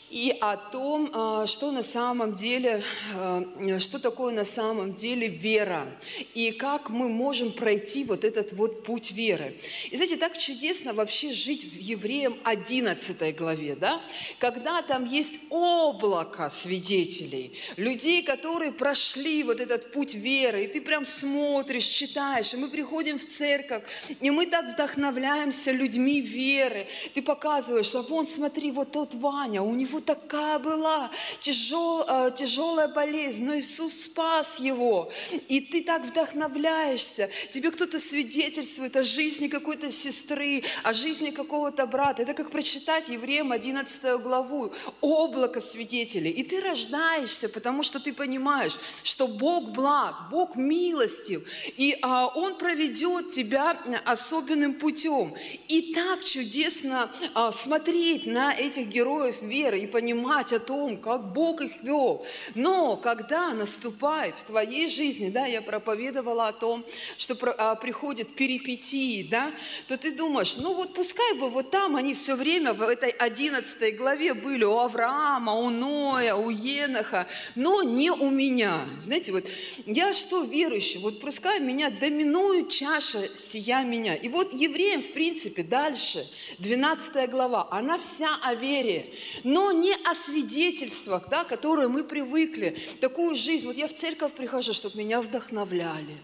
и о том, а, что на самом деле, а, что такое на самом деле вера, и как мы можем пройти вот этот вот путь веры. И знаете, так чудесно вообще жить в Евреям 11 главе, да? Когда там есть облако свидетелей, людей, которые прошли вот этот путь веры, и ты прям смотришь, читаешь, и мы приходим в церковь, и мы так вдохновляемся людьми веры. Ты показываешь, а вон, смотри, вот тот Ваня, у него такая была тяжел, э, тяжелая болезнь, но Иисус спас его. И ты так вдохновляешься. Тебе кто-то свидетельствует о жизни какой-то сестры, о жизни какого-то брата. Это как прочитать Евреям 11 главу. Облако свидетелей. И ты рождаешься, потому что ты понимаешь, что Бог благ, Бог милостив. И а, Он проведет тебя особенным путем. И так чудесно а, смотреть на этих героев веры и понимать о том, как Бог их вел. Но когда наступает в твоей жизни, да, я проповедовала о том, что а, приходят перипетии, да, то ты думаешь, ну вот пускай бы вот там они все время в этой 11 главе были у Авраама, у Ноя, у Еноха, но не у меня. Знаете, вот я что верующий, вот пускай меня доминует чаша сия меня. И вот евреям, в принципе, дальше, 12 глава, она вся о вере, но не о свидетельствах, да, которые мы привыкли. Такую жизнь. Вот я в церковь прихожу, чтобы меня вдохновляли.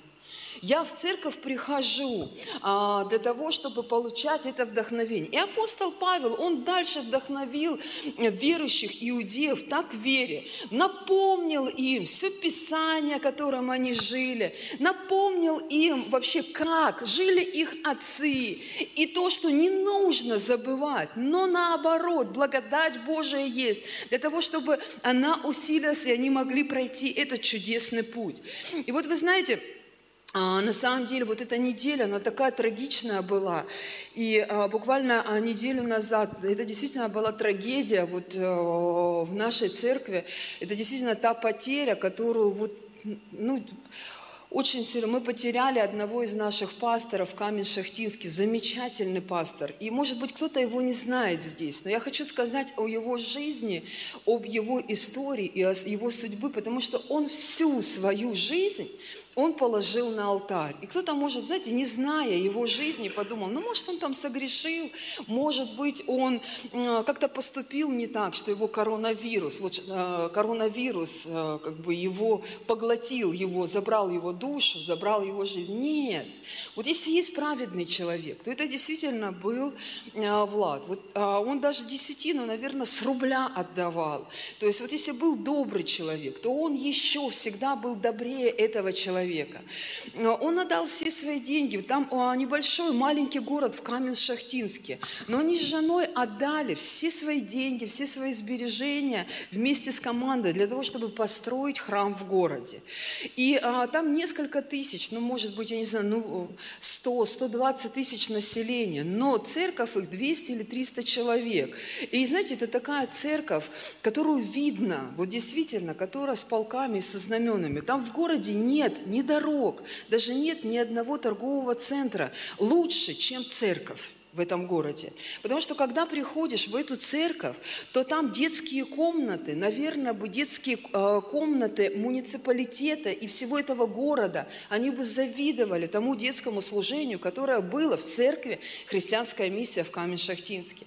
Я в церковь прихожу а, для того, чтобы получать это вдохновение. И апостол Павел, он дальше вдохновил верующих иудеев так в вере, напомнил им все Писание, которым они жили, напомнил им вообще, как жили их отцы, и то, что не нужно забывать, но наоборот, благодать Божия есть для того, чтобы она усилилась, и они могли пройти этот чудесный путь. И вот вы знаете, а, на самом деле вот эта неделя, она такая трагичная была. И а, буквально а, неделю назад, это действительно была трагедия вот а, в нашей церкви. Это действительно та потеря, которую вот, ну, очень сильно. Мы потеряли одного из наших пасторов, Камень Шахтинский, замечательный пастор. И, может быть, кто-то его не знает здесь, но я хочу сказать о его жизни, об его истории и о его судьбы, потому что он всю свою жизнь он положил на алтарь. И кто-то может, знаете, не зная его жизни, подумал, ну, может, он там согрешил, может быть, он как-то поступил не так, что его коронавирус, вот э, коронавирус э, как бы его поглотил, его, забрал его душу, забрал его жизнь. Нет. Вот если есть праведный человек, то это действительно был э, Влад. Вот он даже десятину, наверное, с рубля отдавал. То есть вот если был добрый человек, то он еще всегда был добрее этого человека человека. Он отдал все свои деньги. Там небольшой маленький город в Каменшахтинске. Но они с женой отдали все свои деньги, все свои сбережения вместе с командой для того, чтобы построить храм в городе. И а, там несколько тысяч, ну, может быть, я не знаю, ну, 100, 120 тысяч населения. Но церковь их 200 или 300 человек. И, знаете, это такая церковь, которую видно, вот действительно, которая с полками, со знаменами. Там в городе нет ни дорог, даже нет ни одного торгового центра лучше, чем церковь в этом городе. Потому что когда приходишь в эту церковь, то там детские комнаты, наверное, бы детские э, комнаты муниципалитета и всего этого города, они бы завидовали тому детскому служению, которое было в церкви христианская миссия в Камень-Шахтинске.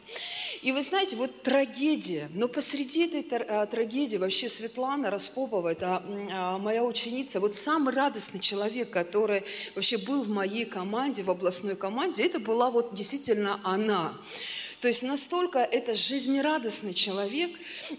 И вы знаете, вот трагедия, но посреди этой а, трагедии вообще Светлана Распопова, это а, моя ученица, вот самый радостный человек, который вообще был в моей команде, в областной команде, это была вот действительно она. То есть настолько это жизнерадостный человек.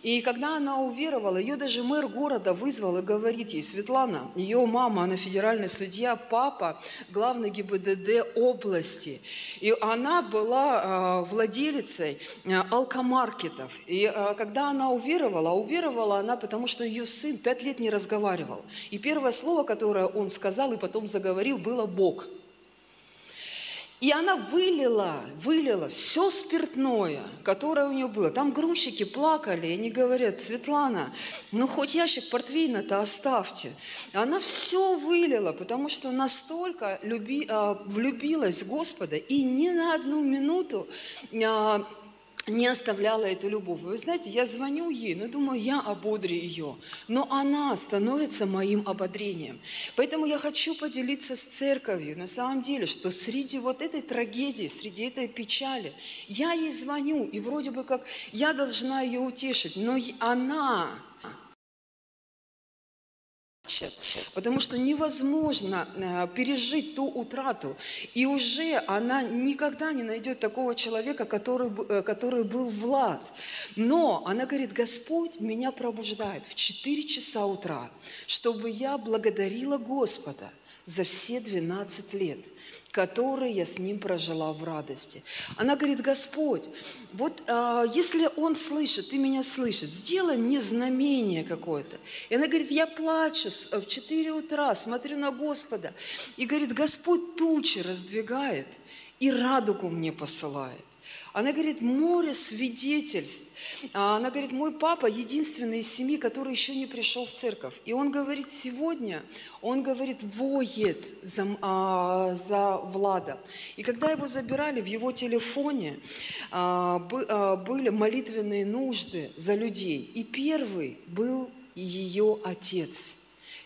И когда она уверовала, ее даже мэр города вызвал и говорит ей, Светлана, ее мама, она федеральный судья, папа, главный ГИБДД области. И она была а, владелицей а, алкомаркетов. И а, когда она уверовала, уверовала она, потому что ее сын пять лет не разговаривал. И первое слово, которое он сказал и потом заговорил, было «Бог». И она вылила, вылила все спиртное, которое у нее было. Там грузчики плакали, и они говорят, Светлана, ну хоть ящик портвейна-то оставьте. Она все вылила, потому что настолько люби, а, влюбилась в Господа и ни на одну минуту а, не оставляла эту любовь. Вы знаете, я звоню ей, но думаю, я ободрю ее. Но она становится моим ободрением. Поэтому я хочу поделиться с церковью, на самом деле, что среди вот этой трагедии, среди этой печали, я ей звоню, и вроде бы как я должна ее утешить, но и она Потому что невозможно э, пережить ту утрату. И уже она никогда не найдет такого человека, который, э, который был Влад. Но она говорит, Господь меня пробуждает в 4 часа утра, чтобы я благодарила Господа за все 12 лет, которые я с Ним прожила в радости. Она говорит, Господь, вот а, если Он слышит, Ты меня слышишь, сделай мне знамение какое-то. И она говорит, я плачу в 4 утра, смотрю на Господа. И говорит, Господь тучи раздвигает и радугу мне посылает. Она говорит, море свидетельств. А Она говорит, мой папа единственный из семьи, который еще не пришел в церковь. И он говорит, сегодня, он говорит, воет за, а, за Влада. И когда его забирали, в его телефоне а, бы- а, были молитвенные нужды за людей. И первый был ее отец.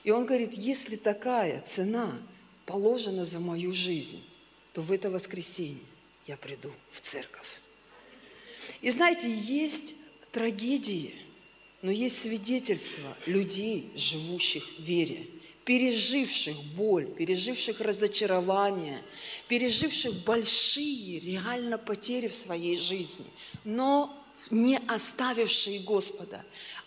И он говорит, если такая цена положена за мою жизнь, то в это воскресенье я приду в церковь. И знаете, есть трагедии, но есть свидетельства людей, живущих в вере, переживших боль, переживших разочарование, переживших большие реально потери в своей жизни, но не оставившие Господа,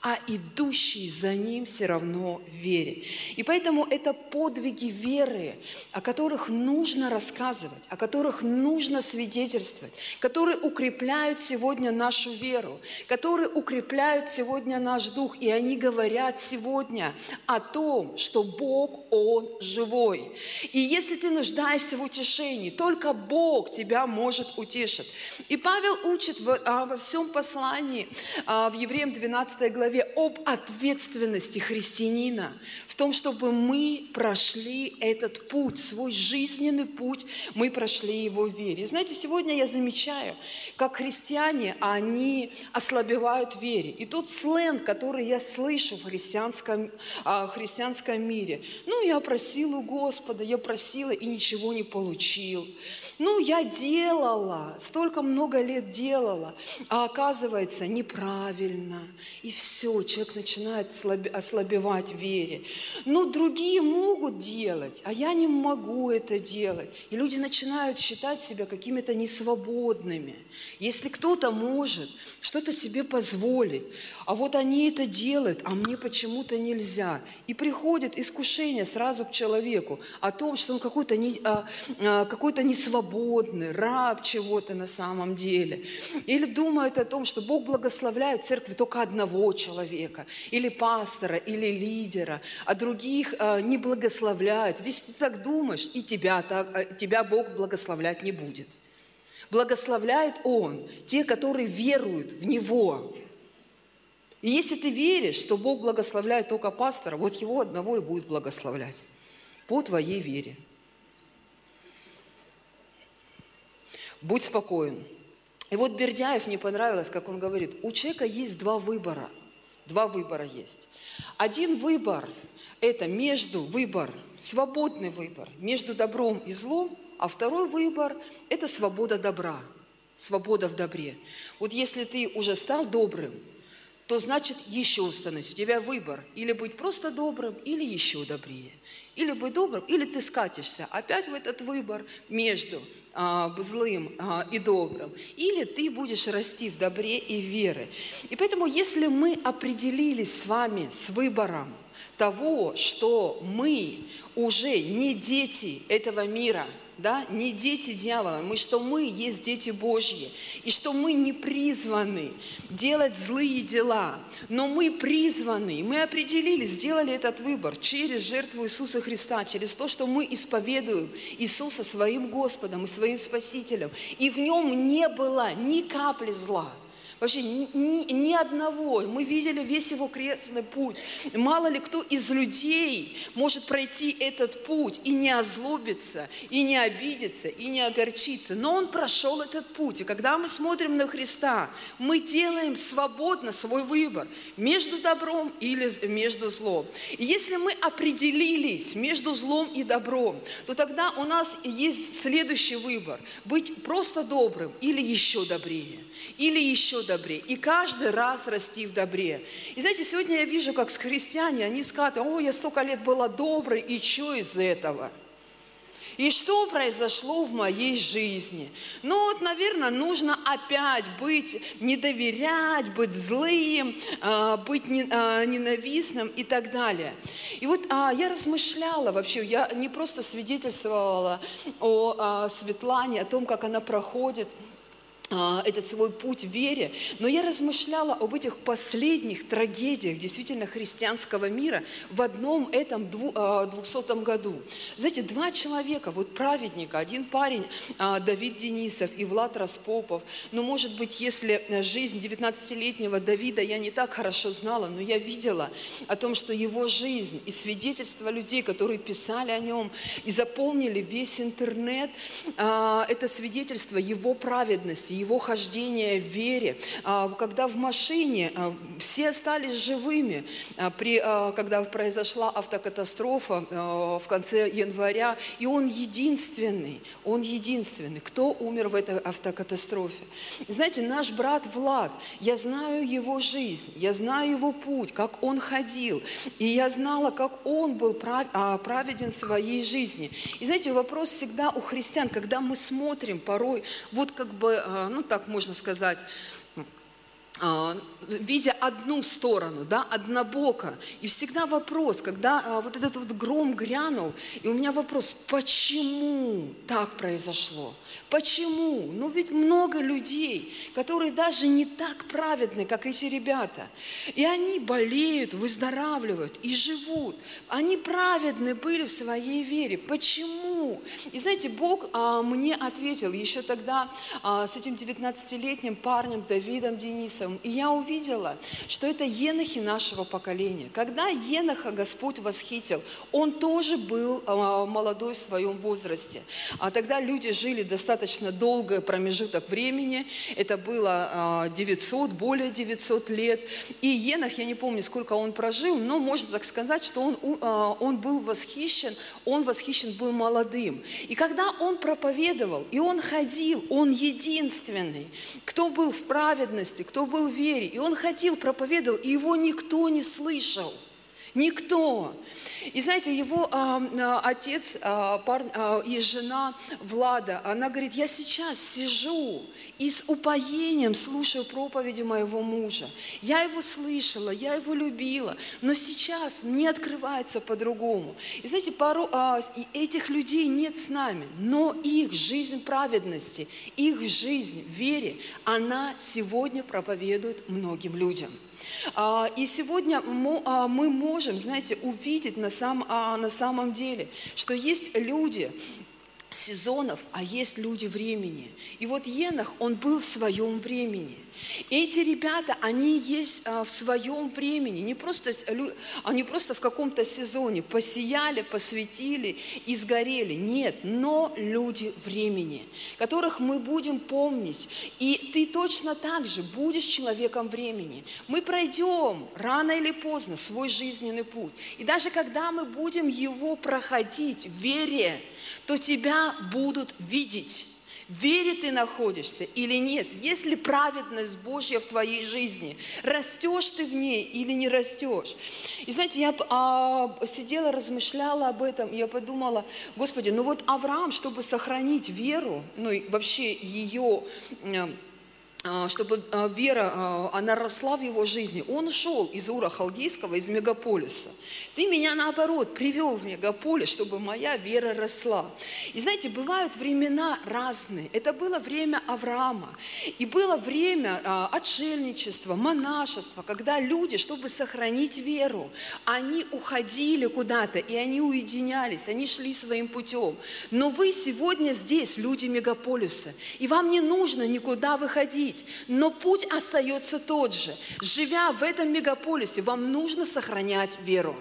а идущие за Ним все равно в вере. И поэтому это подвиги веры, о которых нужно рассказывать, о которых нужно свидетельствовать, которые укрепляют сегодня нашу веру, которые укрепляют сегодня наш дух, и они говорят сегодня о том, что Бог, Он живой. И если ты нуждаешься в утешении, только Бог тебя может утешить. И Павел учит а, во всем послании а, в Евреям 12 главе об ответственности христианина в том, чтобы мы прошли этот путь, свой жизненный путь, мы прошли его в вере. Знаете, сегодня я замечаю, как христиане, они ослабевают в вере. И тот сленг, который я слышу в христианском, а, христианском мире, ну, я просил у Господа, я просила и ничего не получил. Ну, я делала, столько много лет делала, а оказывается неправильно. И все, человек начинает слабе- ослабевать в вере. Ну, другие могут делать, а я не могу это делать. И люди начинают считать себя какими-то несвободными. Если кто-то может что-то себе позволить, а вот они это делают, а мне почему-то нельзя. И приходит искушение сразу к человеку о том, что он какой-то не, а, а, какой-то несвободный, раб чего-то на самом деле. Или думает о том, что Бог благословляет церкви только одного человека, или пастора, или лидера, а других а, не благословляют. Если ты так думаешь, и тебя, так, а, тебя Бог благословлять не будет. Благословляет Он те, которые веруют в Него. И если ты веришь, что Бог благословляет только пастора, вот его одного и будет благословлять по твоей вере. Будь спокоен. И вот Бердяев мне понравилось, как он говорит, у человека есть два выбора. Два выбора есть. Один выбор – это между выбор, свободный выбор, между добром и злом, а второй выбор – это свобода добра. Свобода в добре. Вот если ты уже стал добрым, то значит еще становись. У тебя выбор. Или быть просто добрым, или еще добрее. Или быть добрым, или ты скатишься опять в этот выбор между а, злым а, и добрым. Или ты будешь расти в добре и вере. И поэтому, если мы определились с вами с выбором того, что мы уже не дети этого мира – да, не дети дьявола, мы, что мы есть дети Божьи, и что мы не призваны делать злые дела, но мы призваны, мы определились, сделали этот выбор через жертву Иисуса Христа, через то, что мы исповедуем Иисуса своим Господом и своим Спасителем, и в нем не было ни капли зла – Вообще ни, ни, одного. Мы видели весь его крестный путь. Мало ли кто из людей может пройти этот путь и не озлобиться, и не обидеться, и не огорчиться. Но он прошел этот путь. И когда мы смотрим на Христа, мы делаем свободно свой выбор между добром или между злом. И если мы определились между злом и добром, то тогда у нас есть следующий выбор. Быть просто добрым или еще добрее. Или еще добре. И каждый раз расти в добре. И знаете, сегодня я вижу, как христиане, они скажут, о, я столько лет была доброй, и что из этого? И что произошло в моей жизни? Ну вот, наверное, нужно опять быть, не доверять, быть злым, а, быть а, ненавистным и так далее. И вот а, я размышляла вообще, я не просто свидетельствовала о Светлане, о том, как она проходит этот свой путь в вере, но я размышляла об этих последних трагедиях действительно христианского мира в одном этом а, двухсотом году. Знаете, два человека, вот праведника, один парень, а, Давид Денисов и Влад Распопов, но ну, может быть, если жизнь 19-летнего Давида я не так хорошо знала, но я видела о том, что его жизнь и свидетельства людей, которые писали о нем и заполнили весь интернет, это свидетельство его праведности, его хождение в вере, а, когда в машине а, все остались живыми, а, при, когда произошла автокатастрофа в конце января, и он единственный, он единственный, кто умер в этой автокатастрофе. Знаете, наш брат Влад, я знаю его жизнь, я знаю его путь, как он ходил, и я знала, как он был праведен в своей жизни. И знаете, вопрос всегда у христиан, когда мы смотрим порой, вот как бы ну так можно сказать, а, видя одну сторону, да, однобоко. И всегда вопрос, когда а, вот этот вот гром грянул, и у меня вопрос, почему так произошло? Почему? Ну ведь много людей, которые даже не так праведны, как эти ребята. И они болеют, выздоравливают и живут. Они праведны были в своей вере. Почему? И знаете, Бог а, мне ответил еще тогда а, с этим 19-летним парнем Давидом Денисом. И я увидела, что это енохи нашего поколения. Когда Еноха Господь восхитил, он тоже был а, молодой в своем возрасте. А тогда люди жили достаточно достаточно долгий промежуток времени. Это было 900, а, более 900 лет. И Енах, я не помню, сколько он прожил, но можно так сказать, что он, а, он был восхищен, он восхищен был молодым. И когда он проповедовал, и он ходил, он единственный, кто был в праведности, кто был в вере, и он ходил, проповедовал, и его никто не слышал. Никто. И знаете, его а, а, отец а, пар, а, и жена Влада, она говорит, я сейчас сижу и с упоением слушаю проповеди моего мужа. Я его слышала, я его любила, но сейчас мне открывается по-другому. И знаете, пару, а, и этих людей нет с нами, но их жизнь праведности, их жизнь в вере, она сегодня проповедует многим людям. А, и сегодня а, мы можем, знаете, увидеть а, на самом деле, что есть люди, сезонов, а есть люди времени. И вот Енах, он был в своем времени. Эти ребята, они есть а, в своем времени, не просто, они просто в каком-то сезоне посияли, посветили и сгорели. Нет, но люди времени, которых мы будем помнить. И ты точно так же будешь человеком времени. Мы пройдем рано или поздно свой жизненный путь. И даже когда мы будем его проходить в вере, то тебя будут видеть вере ты находишься или нет? Есть ли праведность Божья в твоей жизни? Растешь ты в ней или не растешь? И знаете, я а, сидела, размышляла об этом, я подумала, Господи, ну вот Авраам, чтобы сохранить веру, ну и вообще ее чтобы а, вера, а, она росла в его жизни. Он ушел из Ура Халдейского, из мегаполиса. Ты меня, наоборот, привел в мегаполис, чтобы моя вера росла. И знаете, бывают времена разные. Это было время Авраама. И было время отшельничества, монашества, когда люди, чтобы сохранить веру, они уходили куда-то, и они уединялись, они шли своим путем. Но вы сегодня здесь, люди мегаполиса, и вам не нужно никуда выходить жить, но путь остается тот же. Живя в этом мегаполисе, вам нужно сохранять веру.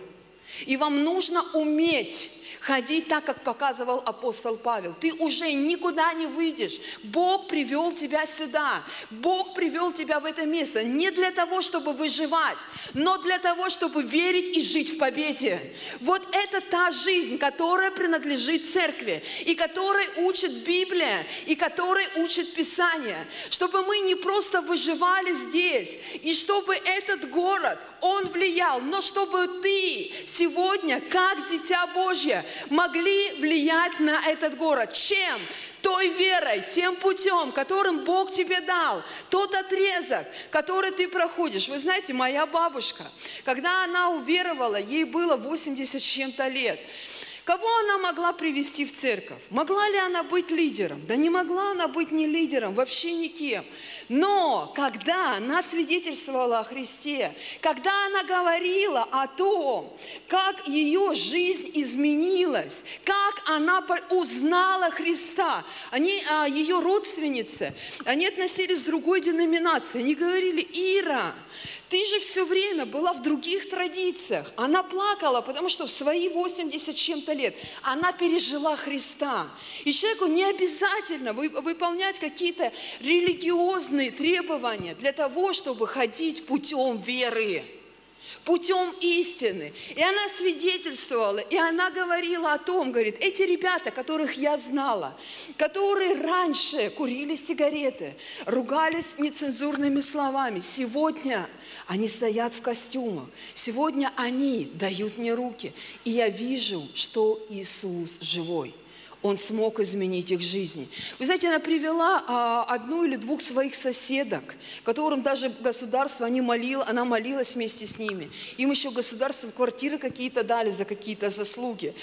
И вам нужно уметь ходить так, как показывал апостол Павел. Ты уже никуда не выйдешь. Бог привел тебя сюда. Бог привел тебя в это место не для того, чтобы выживать, но для того, чтобы верить и жить в победе. Вот это та жизнь, которая принадлежит церкви, и которой учит Библия, и которой учит Писание. Чтобы мы не просто выживали здесь, и чтобы этот город, он влиял, но чтобы ты сегодня, как дитя Божье, могли влиять на этот город. Чем? той верой, тем путем, которым Бог тебе дал, тот отрезок, который ты проходишь. Вы знаете, моя бабушка, когда она уверовала, ей было 80 с чем-то лет. Кого она могла привести в церковь? Могла ли она быть лидером? Да не могла она быть ни лидером, вообще никем. Но когда она свидетельствовала о Христе, когда она говорила о том, как ее жизнь изменилась, как она узнала Христа, они, а, ее родственницы, они относились к другой деноминации, они говорили, Ира, ты же все время была в других традициях. Она плакала, потому что в свои 80 чем-то лет она пережила Христа. И человеку не обязательно выполнять какие-то религиозные требования для того, чтобы ходить путем веры путем истины. И она свидетельствовала, и она говорила о том, говорит, эти ребята, которых я знала, которые раньше курили сигареты, ругались нецензурными словами, сегодня они стоят в костюмах, сегодня они дают мне руки, и я вижу, что Иисус живой. Он смог изменить их жизни. Вы знаете, она привела а, одну или двух своих соседок, которым даже государство, они молило, она молилась вместе с ними. Им еще государство квартиры какие-то дали за какие-то заслуги.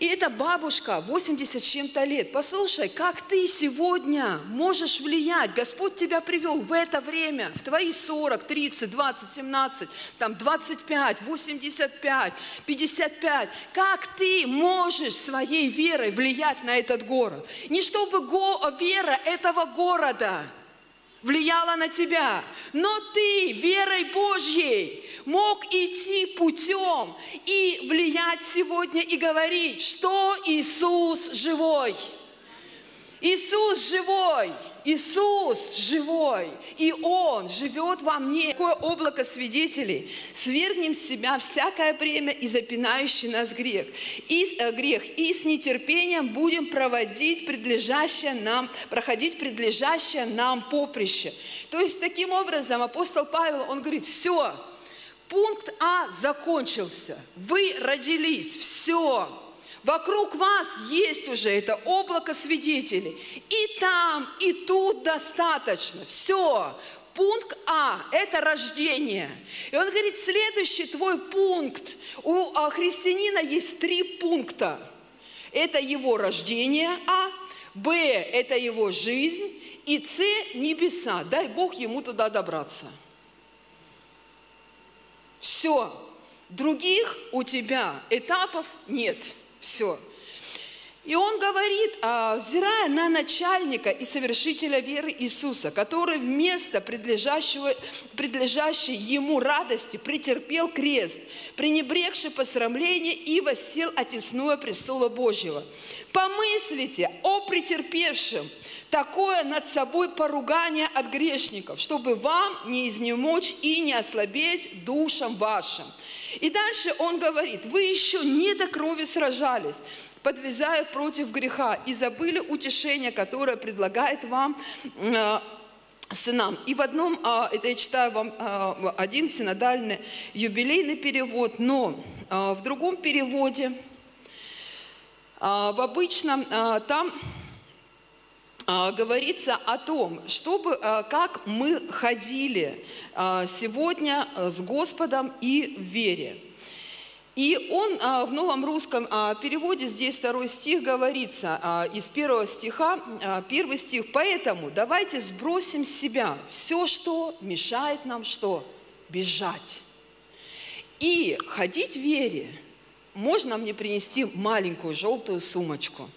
И эта бабушка, 80 чем-то лет, послушай, как ты сегодня можешь влиять. Господь тебя привел в это время, в твои 40, 30, 20, 17, там 25, 85, 55. Как ты можешь своей верой влиять на этот город? Не чтобы го- вера этого города влияла на тебя, но ты верой Божьей мог идти путем и влиять сегодня и говорить, что Иисус живой. Иисус живой. Иисус живой, и Он живет во мне. Какое облако свидетелей. Свергнем с себя всякое время и запинающий нас грех. И, э, грех. И с нетерпением будем проводить предлежащее нам, проходить предлежащее нам поприще. То есть, таким образом, апостол Павел, он говорит, все, Пункт А закончился. Вы родились. Все. Вокруг вас есть уже это облако свидетелей. И там, и тут достаточно. Все. Пункт А – это рождение. И он говорит, следующий твой пункт. У христианина есть три пункта. Это его рождение А, Б – это его жизнь, и С – небеса. Дай Бог ему туда добраться. Все. Других у тебя этапов нет. Все. И он говорит, а, взирая на начальника и совершителя веры Иисуса, который вместо предлежащего, предлежащей ему радости претерпел крест, пренебрегший посрамление и воссел отесное престола Божьего. Помыслите о претерпевшем такое над собой поругание от грешников, чтобы вам не изнемочь и не ослабеть душам вашим. И дальше он говорит, вы еще не до крови сражались, подвязая против греха, и забыли утешение, которое предлагает вам э, сынам. И в одном, а, это я читаю вам а, один синодальный юбилейный перевод, но а, в другом переводе, в обычном, там говорится о том, чтобы, как мы ходили сегодня с Господом и в вере. И он а, в новом русском а, переводе, здесь второй стих говорится, а, из первого стиха, первый стих, «Поэтому давайте сбросим с себя все, что мешает нам что? Бежать. И ходить в вере. Можно мне принести маленькую желтую сумочку?»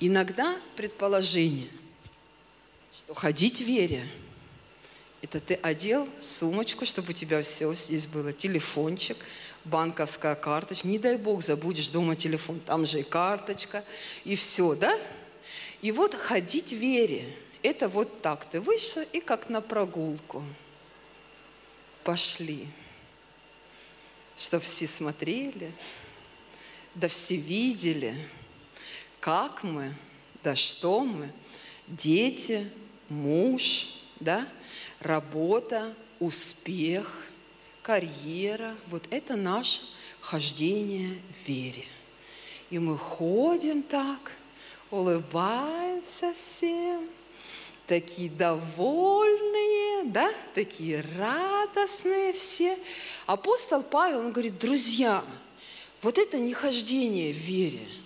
Иногда предположение, что ходить вере – это ты одел сумочку, чтобы у тебя все здесь было, телефончик, банковская карточка. Не дай бог забудешь дома телефон, там же и карточка, и все, да? И вот ходить вере, это вот так. Ты вышла и как на прогулку. Пошли. Чтобы все смотрели, да все видели, как мы, да что мы, дети, муж, да? работа, успех, карьера. Вот это наше хождение в вере. И мы ходим так, улыбаемся всем, такие довольные, да, такие радостные все. Апостол Павел, он говорит, друзья, вот это не хождение в вере –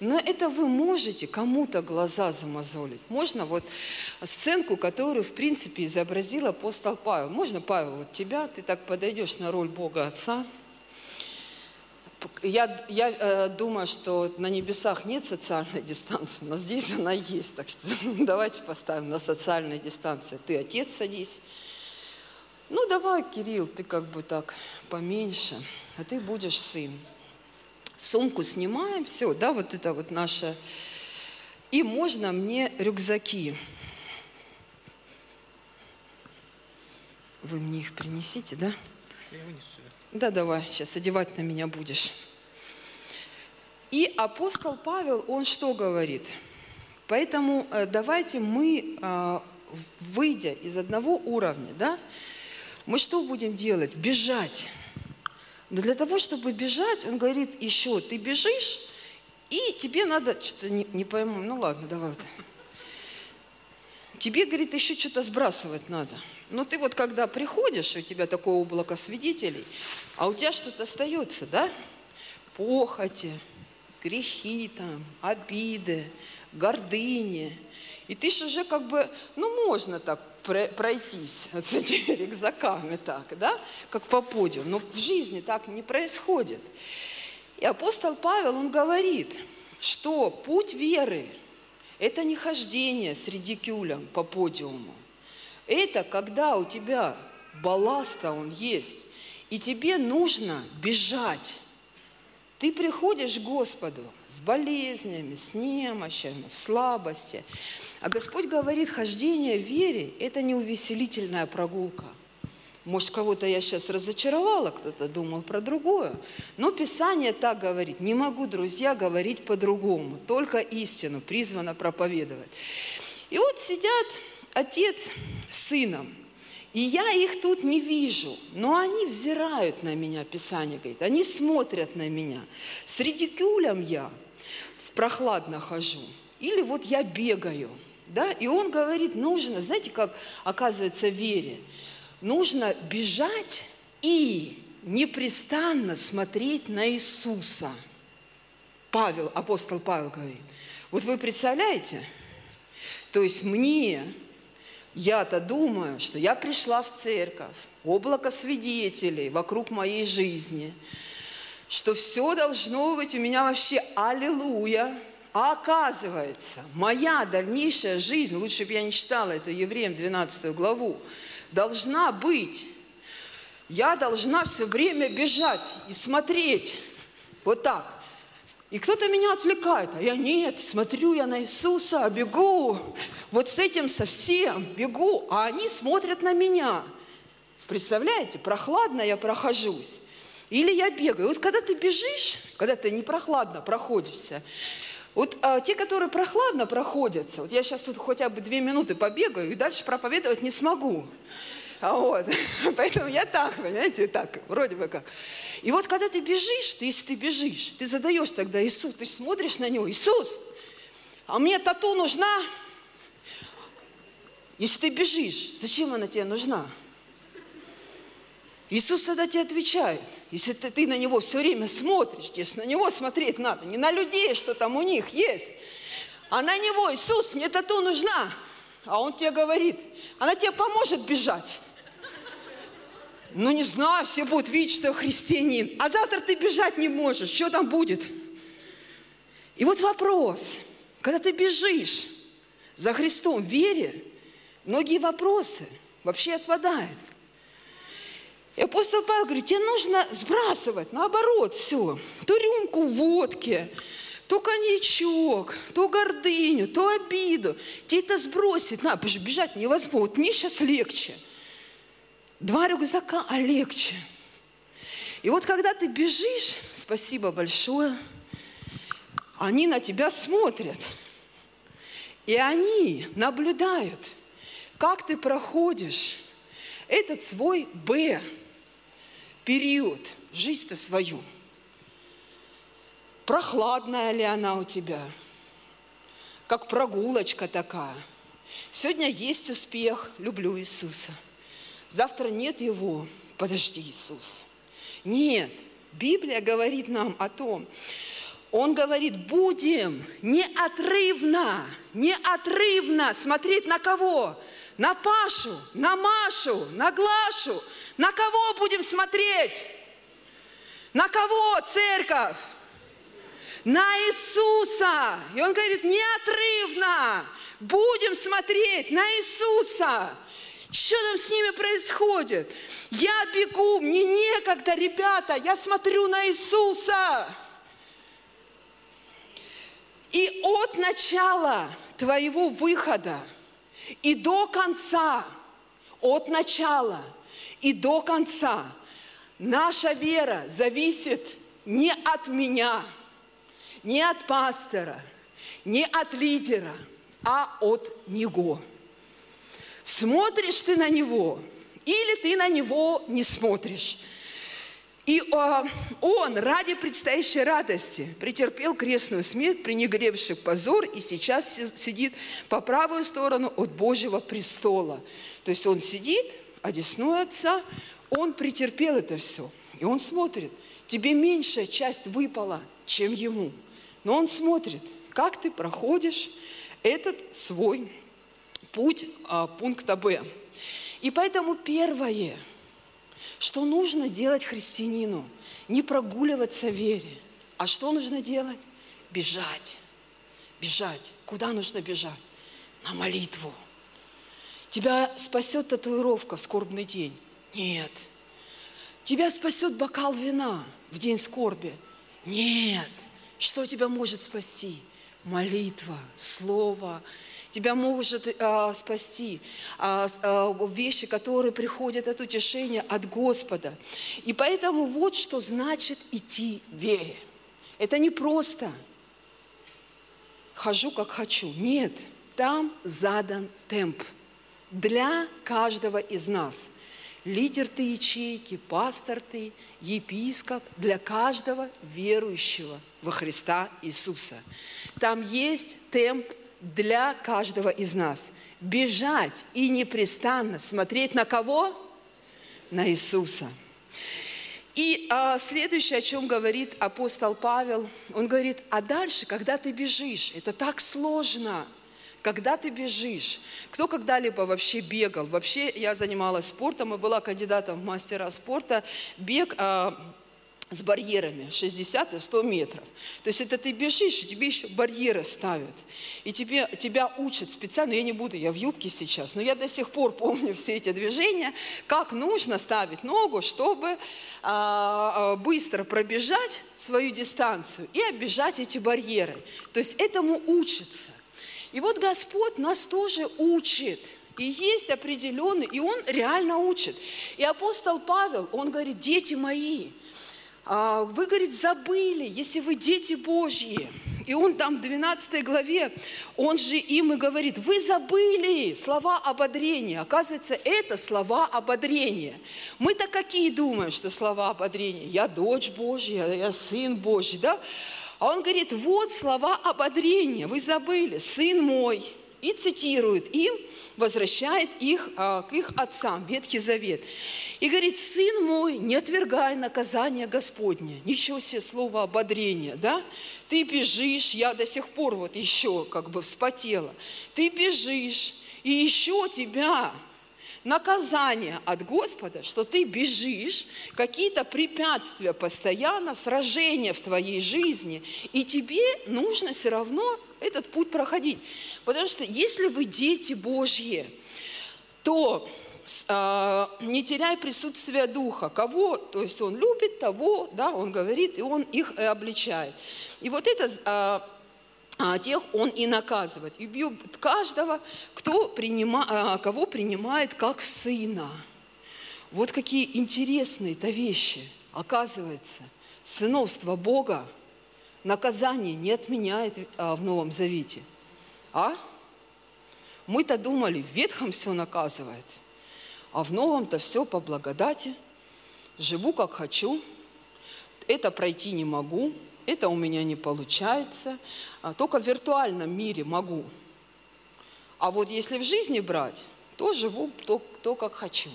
но это вы можете кому-то глаза замазолить. Можно вот сценку, которую, в принципе, изобразил апостол Павел. Можно, Павел, вот тебя, ты так подойдешь на роль Бога Отца. Я, я э, думаю, что на небесах нет социальной дистанции, но здесь она есть. Так что давайте поставим на социальной дистанции. Ты отец садись. Ну давай, Кирилл, ты как бы так поменьше, а ты будешь сын сумку снимаем, все, да, вот это вот наше. И можно мне рюкзаки. Вы мне их принесите, да? Я вынесу. Да, давай, сейчас одевать на меня будешь. И апостол Павел, он что говорит? Поэтому э, давайте мы, э, выйдя из одного уровня, да, мы что будем делать? Бежать но для того, чтобы бежать, он говорит, еще ты бежишь, и тебе надо, что-то не, не пойму, ну ладно, давай вот. Тебе, говорит, еще что-то сбрасывать надо. Но ты вот когда приходишь, у тебя такое облако свидетелей, а у тебя что-то остается, да? Похоти, грехи там, обиды, гордыни. И ты же уже как бы, ну можно так пройтись с этими рюкзаками так, да, как по подиуму. Но в жизни так не происходит. И апостол Павел, он говорит, что путь веры – это не хождение с редикюлем по подиуму. Это когда у тебя балласта он есть, и тебе нужно бежать. Ты приходишь к Господу с болезнями, с немощами, в слабости – а Господь говорит, хождение в вере – это не увеселительная прогулка. Может, кого-то я сейчас разочаровала, кто-то думал про другое. Но Писание так говорит. Не могу, друзья, говорить по-другому. Только истину призвано проповедовать. И вот сидят отец с сыном. И я их тут не вижу, но они взирают на меня, Писание говорит, они смотрят на меня. С редикюлем я прохладно хожу. Или вот я бегаю – да? И он говорит, нужно, знаете, как оказывается в вере, нужно бежать и непрестанно смотреть на Иисуса. Павел, апостол Павел говорит, вот вы представляете, то есть мне, я-то думаю, что я пришла в церковь, облако свидетелей вокруг моей жизни, что все должно быть у меня вообще аллилуйя, а оказывается, моя дальнейшая жизнь, лучше бы я не читала это Евреям 12 главу, должна быть. Я должна все время бежать и смотреть вот так. И кто-то меня отвлекает, а я нет, смотрю я на Иисуса, бегу, вот с этим совсем бегу, а они смотрят на меня. Представляете, прохладно я прохожусь. Или я бегаю. Вот когда ты бежишь, когда ты не прохладно проходишься, вот а, те, которые прохладно проходятся, вот я сейчас вот хотя бы две минуты побегаю и дальше проповедовать не смогу. А вот, поэтому я так, понимаете, так, вроде бы как. И вот когда ты бежишь, ты, если ты бежишь, ты задаешь тогда Иисус, ты смотришь на него, Иисус, а мне тату нужна? Если ты бежишь, зачем она тебе нужна? Иисус тогда тебе отвечает, если ты, ты на него все время смотришь, если на него смотреть надо, не на людей, что там у них есть, а на него, Иисус, мне тату нужна. А он тебе говорит, она тебе поможет бежать. Ну, не знаю, все будут видеть, что христианин. А завтра ты бежать не можешь. Что там будет? И вот вопрос. Когда ты бежишь за Христом в вере, многие вопросы вообще отпадают. И апостол Павел говорит, тебе нужно сбрасывать, наоборот, все. То рюмку водки, то коньячок, то гордыню, то обиду. Тебе это сбросить надо, потому что бежать невозможно. Вот мне сейчас легче. Два рюкзака, а легче. И вот когда ты бежишь, спасибо большое, они на тебя смотрят. И они наблюдают, как ты проходишь этот свой Б, период, жизнь-то свою. Прохладная ли она у тебя? Как прогулочка такая. Сегодня есть успех, люблю Иисуса. Завтра нет его, подожди, Иисус. Нет, Библия говорит нам о том, он говорит, будем неотрывно, неотрывно смотреть на кого? На Пашу, на Машу, на Глашу. На кого будем смотреть? На кого, церковь? На Иисуса. И он говорит, неотрывно будем смотреть на Иисуса. Что там с ними происходит? Я бегу, мне некогда, ребята, я смотрю на Иисуса. И от начала твоего выхода и до конца, от начала и до конца, наша вера зависит не от меня, не от пастора, не от лидера, а от Него. Смотришь ты на Него или ты на Него не смотришь – и а, он ради предстоящей радости претерпел крестную смерть, пренегревший позор, и сейчас сидит по правую сторону от Божьего престола. То есть он сидит, одесную Отца, он претерпел это все. И он смотрит, тебе меньшая часть выпала, чем ему. Но он смотрит, как ты проходишь этот свой путь а, пункта Б. И поэтому первое – что нужно делать христианину? Не прогуливаться в вере. А что нужно делать? Бежать. Бежать. Куда нужно бежать? На молитву. Тебя спасет татуировка в скорбный день? Нет. Тебя спасет бокал вина в день скорби? Нет. Что тебя может спасти? Молитва, слово, тебя может а, спасти, а, а, вещи, которые приходят от утешения от Господа. И поэтому вот что значит идти в вере. Это не просто хожу, как хочу. Нет, там задан темп для каждого из нас. Лидер ты ячейки, пастор ты, епископ, для каждого верующего во Христа Иисуса. Там есть темп для каждого из нас. Бежать и непрестанно смотреть на кого? На Иисуса. И а, следующее, о чем говорит апостол Павел, он говорит, а дальше, когда ты бежишь, это так сложно, когда ты бежишь. Кто когда-либо вообще бегал? Вообще я занималась спортом и была кандидатом в мастера спорта. Бег а, с барьерами 60 и 100 метров. То есть это ты бежишь, и тебе еще барьеры ставят. И тебе, тебя учат специально, я не буду, я в юбке сейчас, но я до сих пор помню все эти движения, как нужно ставить ногу, чтобы а, а, быстро пробежать свою дистанцию и оббежать эти барьеры. То есть этому учится. И вот Господь нас тоже учит. И есть определенный, и Он реально учит. И апостол Павел, он говорит, дети мои, А, Вы, говорит, забыли, если вы дети Божьи. И он там в 12 главе, он же им и говорит, вы забыли слова ободрения. Оказывается, это слова ободрения. Мы-то какие думаем, что слова ободрения? Я дочь Божья, я сын Божий, да? А он говорит, вот слова ободрения, вы забыли, сын мой. И цитирует им, возвращает их а, к их отцам, Ветхий Завет. И говорит, сын мой, не отвергай наказание Господне. Ничего себе слово ободрения, да? Ты бежишь, я до сих пор вот еще как бы вспотела. Ты бежишь, и еще тебя наказание от Господа, что ты бежишь, какие-то препятствия постоянно, сражения в твоей жизни, и тебе нужно все равно этот путь проходить. Потому что если вы дети Божьи, то а, не теряй присутствие Духа. Кого, то есть Он любит того, да, Он говорит, и Он их и обличает. И вот это а, тех он и наказывает. И бьет каждого, кто принима, а, кого принимает как сына. Вот какие интересные-то вещи. Оказывается, сыновство Бога наказание не отменяет а, в Новом Завете. А? Мы-то думали, в Ветхом все наказывает, а в Новом-то все по благодати. Живу как хочу, это пройти не могу, это у меня не получается, а только в виртуальном мире могу. А вот если в жизни брать, то живу то, то как хочу.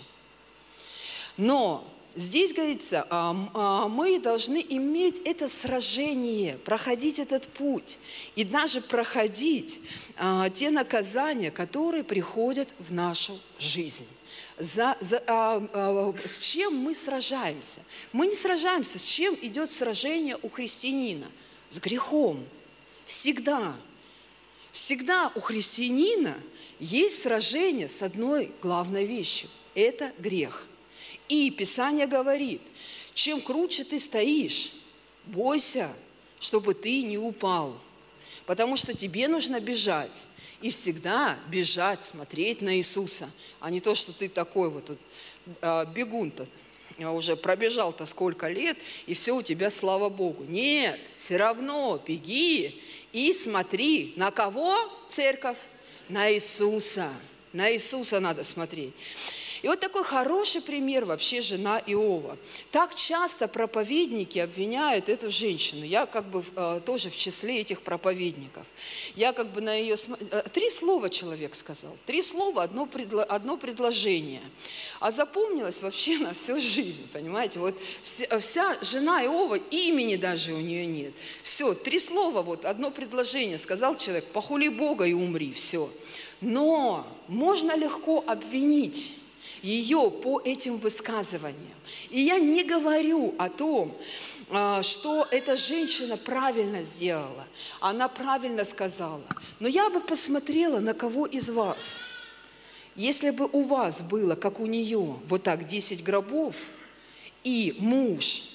Но здесь говорится, а, а, мы должны иметь это сражение, проходить этот путь и даже проходить те наказания, которые приходят в нашу жизнь за, за, а, а, с чем мы сражаемся. Мы не сражаемся, с чем идет сражение у христианина? С грехом. Всегда. Всегда у христианина есть сражение с одной главной вещью. Это грех. И Писание говорит, чем круче ты стоишь, бойся, чтобы ты не упал. Потому что тебе нужно бежать и всегда бежать, смотреть на Иисуса, а не то, что ты такой вот тут а, бегун-то, а, уже пробежал-то сколько лет, и все у тебя, слава Богу. Нет, все равно беги и смотри. На кого церковь? На Иисуса. На Иисуса надо смотреть. И вот такой хороший пример вообще жена Иова. Так часто проповедники обвиняют эту женщину. Я как бы э, тоже в числе этих проповедников. Я как бы на ее... Э, три слова человек сказал. Три слова, одно, предло... одно предложение. А запомнилось вообще на всю жизнь, понимаете? Вот вся, вся жена Иова, имени даже у нее нет. Все, три слова, вот одно предложение. Сказал человек, похули Бога и умри, все. Но можно легко обвинить ее по этим высказываниям. И я не говорю о том, а, что эта женщина правильно сделала, она правильно сказала. Но я бы посмотрела на кого из вас. Если бы у вас было, как у нее, вот так 10 гробов, и муж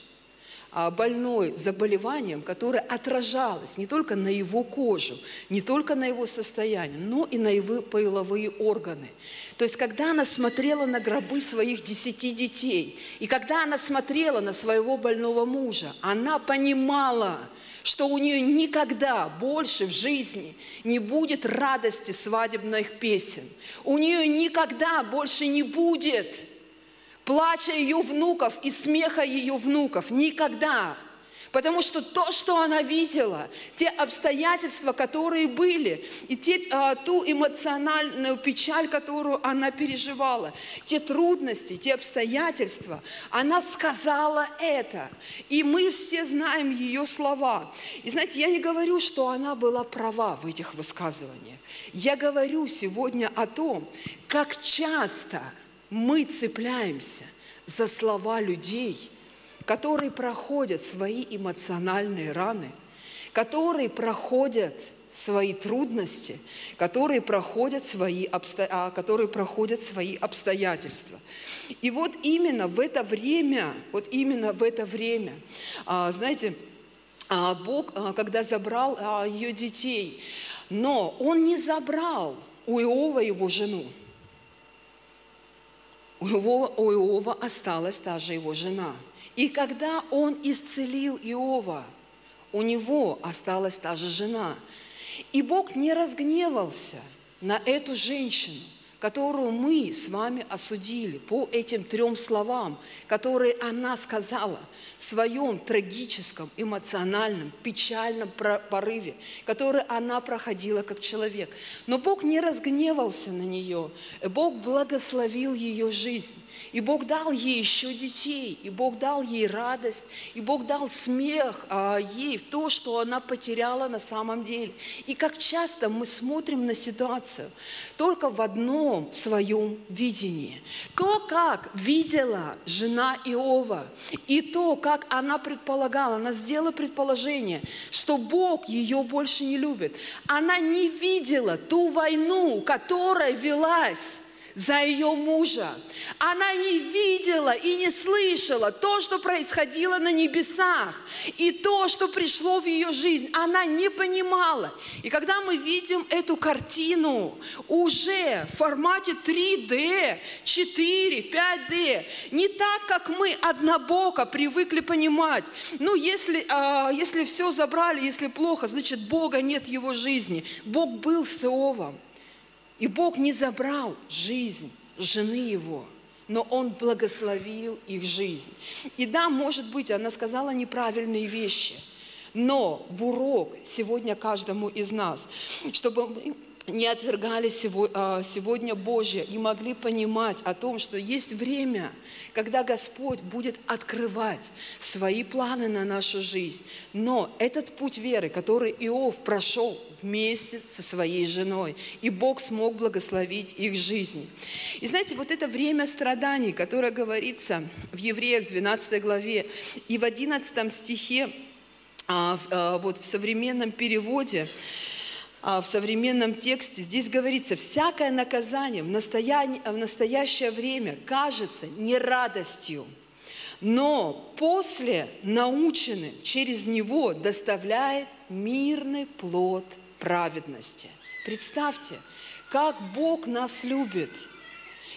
больной заболеванием, которое отражалось не только на его кожу, не только на его состояние, но и на его половые органы. То есть, когда она смотрела на гробы своих десяти детей, и когда она смотрела на своего больного мужа, она понимала, что у нее никогда больше в жизни не будет радости свадебных песен. У нее никогда больше не будет плача ее внуков и смеха ее внуков. Никогда. Потому что то, что она видела, те обстоятельства, которые были, и те, а, ту эмоциональную печаль, которую она переживала, те трудности, те обстоятельства, она сказала это. И мы все знаем ее слова. И знаете, я не говорю, что она была права в этих высказываниях. Я говорю сегодня о том, как часто мы цепляемся за слова людей – которые проходят свои эмоциональные раны, которые проходят свои трудности, которые проходят свои, обсто... А, которые проходят свои обстоятельства. И вот именно в это время, вот именно в это время, а, знаете, а, Бог, когда забрал ее детей, но Он не забрал у Иова его жену. У Иова, у Иова осталась та же его жена – И когда он исцелил Иова, у него осталась та же жена. И Бог не разгневался на эту женщину, которую мы с вами осудили по этим трем словам, которые она сказала своем трагическом, эмоциональном, печальном порыве, который она проходила как человек. Но Бог не разгневался на нее, Бог благословил ее жизнь. И Бог дал ей еще детей, и Бог дал ей радость, и Бог дал смех а, ей в то, что она потеряла на самом деле. И как часто мы смотрим на ситуацию только в одном своем видении. То, как видела жена Иова, и то, как она предполагала, она сделала предположение, что Бог ее больше не любит. Она не видела ту войну, которая велась за ее мужа. Она не видела и не слышала то, что происходило на небесах, и то, что пришло в ее жизнь. Она не понимала. И когда мы видим эту картину уже в формате 3D, 4, 5D, не так, как мы однобоко привыкли понимать. Ну, если, а, если все забрали, если плохо, значит, Бога нет в его жизни. Бог был с Иовом. И Бог не забрал жизнь жены его, но Он благословил их жизнь. И да, может быть, она сказала неправильные вещи, но в урок сегодня каждому из нас, чтобы не отвергали а, сегодня Божье и могли понимать о том, что есть время, когда Господь будет открывать свои планы на нашу жизнь. Но этот путь веры, который Иов прошел вместе со своей женой, и Бог смог благословить их жизнь. И знаете, вот это время страданий, которое говорится в Евреях 12 главе и в 11 стихе, а, а, вот в современном переводе, в современном тексте здесь говорится, всякое наказание в, настоя- в настоящее время кажется не радостью, но после наученным через него доставляет мирный плод праведности. Представьте, как Бог нас любит.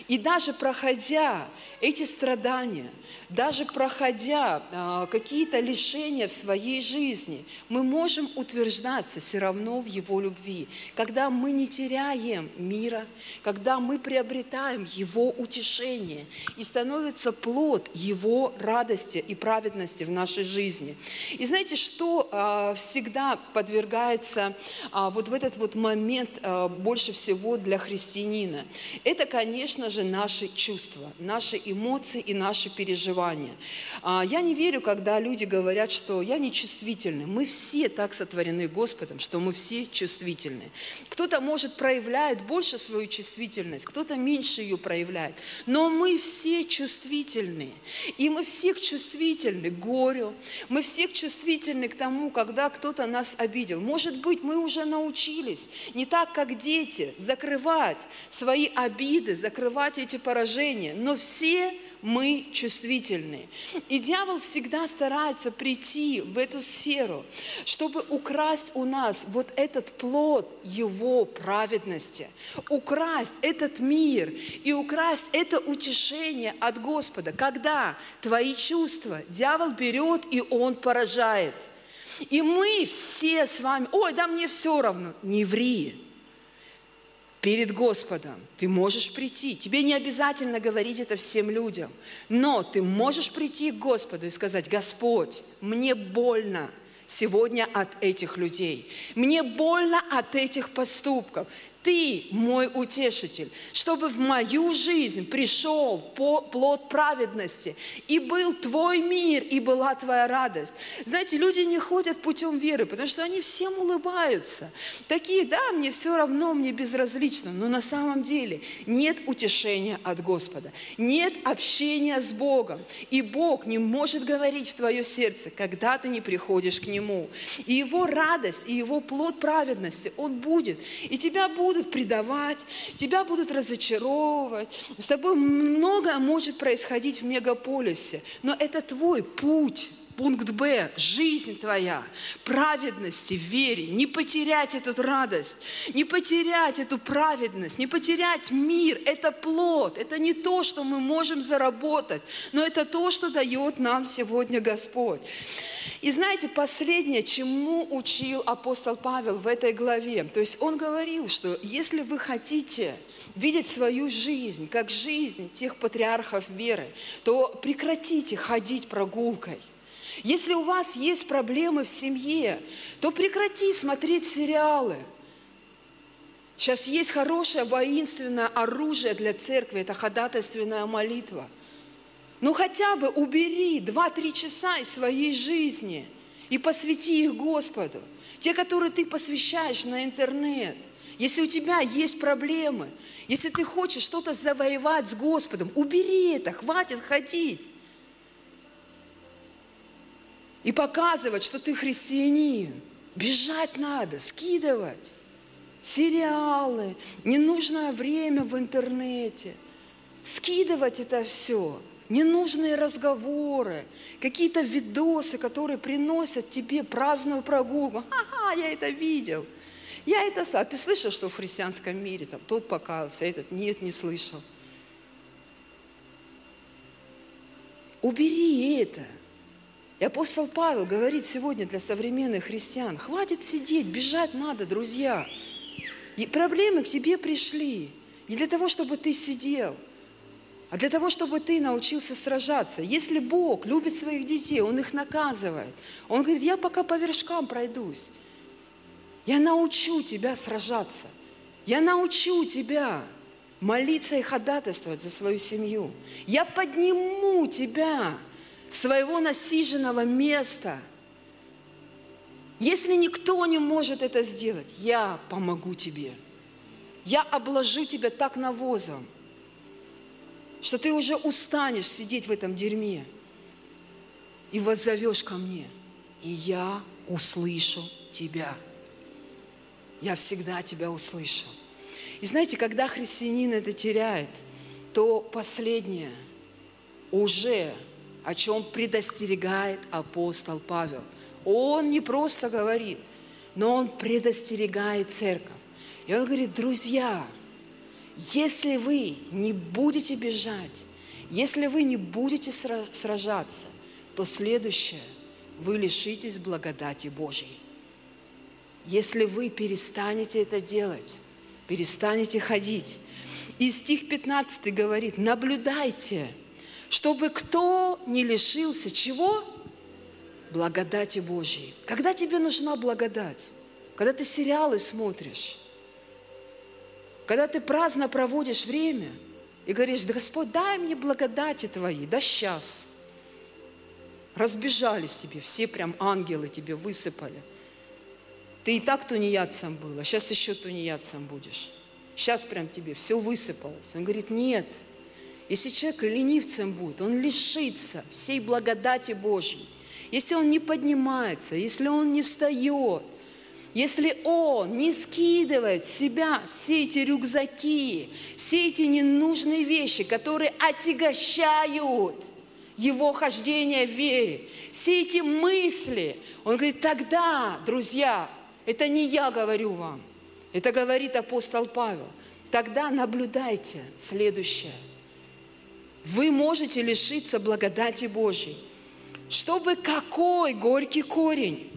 И даже проходя эти страдания, даже проходя а, какие-то лишения в своей жизни, мы можем утверждаться все равно в Его любви. Когда мы не теряем мира, когда мы приобретаем Его утешение и становится плод Его радости и праведности в нашей жизни. И знаете, что а, всегда подвергается а, вот в этот вот момент а, больше всего для христианина? Это, конечно же, наши чувства, наши эмоции и наши переживания. А, Я не верю, когда люди говорят, что я не чувствительный. Мы все так сотворены Господом, что мы все чувствительны. Кто-то, может, проявляет больше свою чувствительность, кто-то меньше ее проявляет. Но мы все чувствительны. И мы всех чувствительны к горю. Мы всех чувствительны к тому, когда кто-то нас обидел. Может быть, мы уже научились, не так, как дети, закрывать свои обиды, закрывать эти поражения. Но все мы чувствительны. И дьявол всегда старается прийти в эту сферу, чтобы украсть у нас вот этот плод его праведности, украсть этот мир и украсть это утешение от Господа. Когда твои чувства дьявол берет и он поражает. И мы все с вами, ой, да мне все равно, не ври перед Господом. Ты можешь прийти. Тебе не обязательно говорить это всем людям. Но ты можешь прийти к Господу и сказать, Господь, мне больно сегодня от этих людей. Мне больно от этих поступков. Ты мой утешитель, чтобы в мою жизнь пришел плод праведности, и был твой мир, и была твоя радость. Знаете, люди не ходят путем веры, потому что они всем улыбаются. Такие, да, мне все равно, мне безразлично, но на самом деле нет утешения от Господа, нет общения с Богом, и Бог не может говорить в твое сердце, когда ты не приходишь к Нему. И Его радость, и Его плод праведности, Он будет. И тебя будут предавать, тебя будут разочаровывать. С тобой многое может происходить в мегаполисе, но это твой путь Пункт Б. Жизнь твоя, праведности, в вере. Не потерять эту радость, не потерять эту праведность, не потерять мир. Это плод, это не то, что мы можем заработать, но это то, что дает нам сегодня Господь. И знаете, последнее, чему учил апостол Павел в этой главе, то есть он говорил, что если вы хотите видеть свою жизнь как жизнь тех патриархов веры, то прекратите ходить прогулкой. Если у вас есть проблемы в семье, то прекрати смотреть сериалы. Сейчас есть хорошее воинственное оружие для церкви, это ходатайственная молитва. Ну хотя бы убери 2-3 часа из своей жизни и посвяти их Господу. Те, которые ты посвящаешь на интернет. Если у тебя есть проблемы, если ты хочешь что-то завоевать с Господом, убери это, хватит ходить и показывать, что ты христианин. Бежать надо, скидывать. Сериалы, ненужное время в интернете. Скидывать это все. Ненужные разговоры, какие-то видосы, которые приносят тебе праздную прогулку. Ага, я это видел. Я это слышал. Ты слышал, что в христианском мире там тот покаялся, этот нет, не слышал. Убери это. И апостол Павел говорит сегодня для современных христиан, хватит сидеть, бежать надо, друзья. И проблемы к тебе пришли не для того, чтобы ты сидел, а для того, чтобы ты научился сражаться. Если Бог любит своих детей, Он их наказывает. Он говорит, я пока по вершкам пройдусь. Я научу тебя сражаться. Я научу тебя молиться и ходатайствовать за свою семью. Я подниму тебя своего насиженного места. Если никто не может это сделать, я помогу тебе. Я обложу тебя так навозом, что ты уже устанешь сидеть в этом дерьме и воззовешь ко мне, и я услышу тебя. Я всегда тебя услышу. И знаете, когда христианин это теряет, то последнее уже о чем предостерегает апостол Павел. Он не просто говорит, но он предостерегает церковь. И он говорит, друзья, если вы не будете бежать, если вы не будете сражаться, то следующее, вы лишитесь благодати Божьей. Если вы перестанете это делать, перестанете ходить. И стих 15 говорит, наблюдайте – чтобы кто не лишился чего? Благодати Божьей. Когда тебе нужна благодать? Когда ты сериалы смотришь? Когда ты праздно проводишь время и говоришь, да Господь, дай мне благодати Твои, да сейчас. Разбежались тебе, все прям ангелы тебе высыпали. Ты и так тунеядцем был, а сейчас еще тунеядцем будешь. Сейчас прям тебе все высыпалось. Он говорит, нет – если человек ленивцем будет, он лишится всей благодати Божьей. Если он не поднимается, если он не встает, если он не скидывает с себя все эти рюкзаки, все эти ненужные вещи, которые отягощают его хождение в вере, все эти мысли, он говорит, тогда, друзья, это не я говорю вам, это говорит апостол Павел, тогда наблюдайте следующее – вы можете лишиться благодати Божьей. Чтобы какой горький корень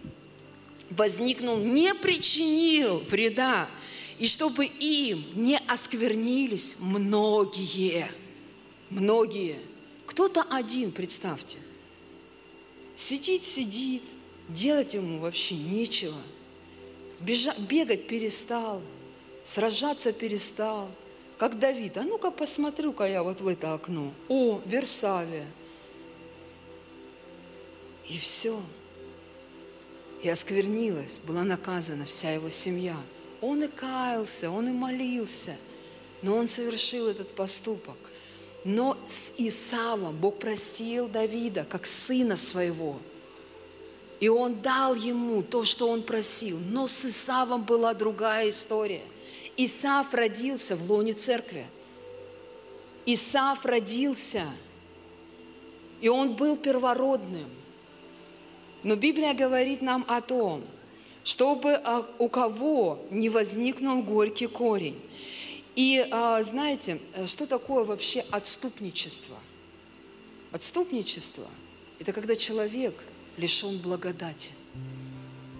возникнул, не причинил вреда, и чтобы им не осквернились многие, многие. Кто-то один, представьте, сидит, сидит, делать ему вообще нечего, Бежа, бегать перестал, сражаться перестал – как Давид, а ну-ка посмотрю-ка я вот в это окно. О, Версавия. И все. И осквернилась, была наказана вся его семья. Он и каялся, он и молился, но он совершил этот поступок. Но с Исавом Бог простил Давида, как сына своего. И он дал ему то, что он просил. Но с Исавом была другая история. Исаф родился в лоне церкви. Исаф родился, и он был первородным. Но Библия говорит нам о том, чтобы а, у кого не возникнул горький корень. И а, знаете, что такое вообще отступничество? Отступничество – это когда человек лишен благодати.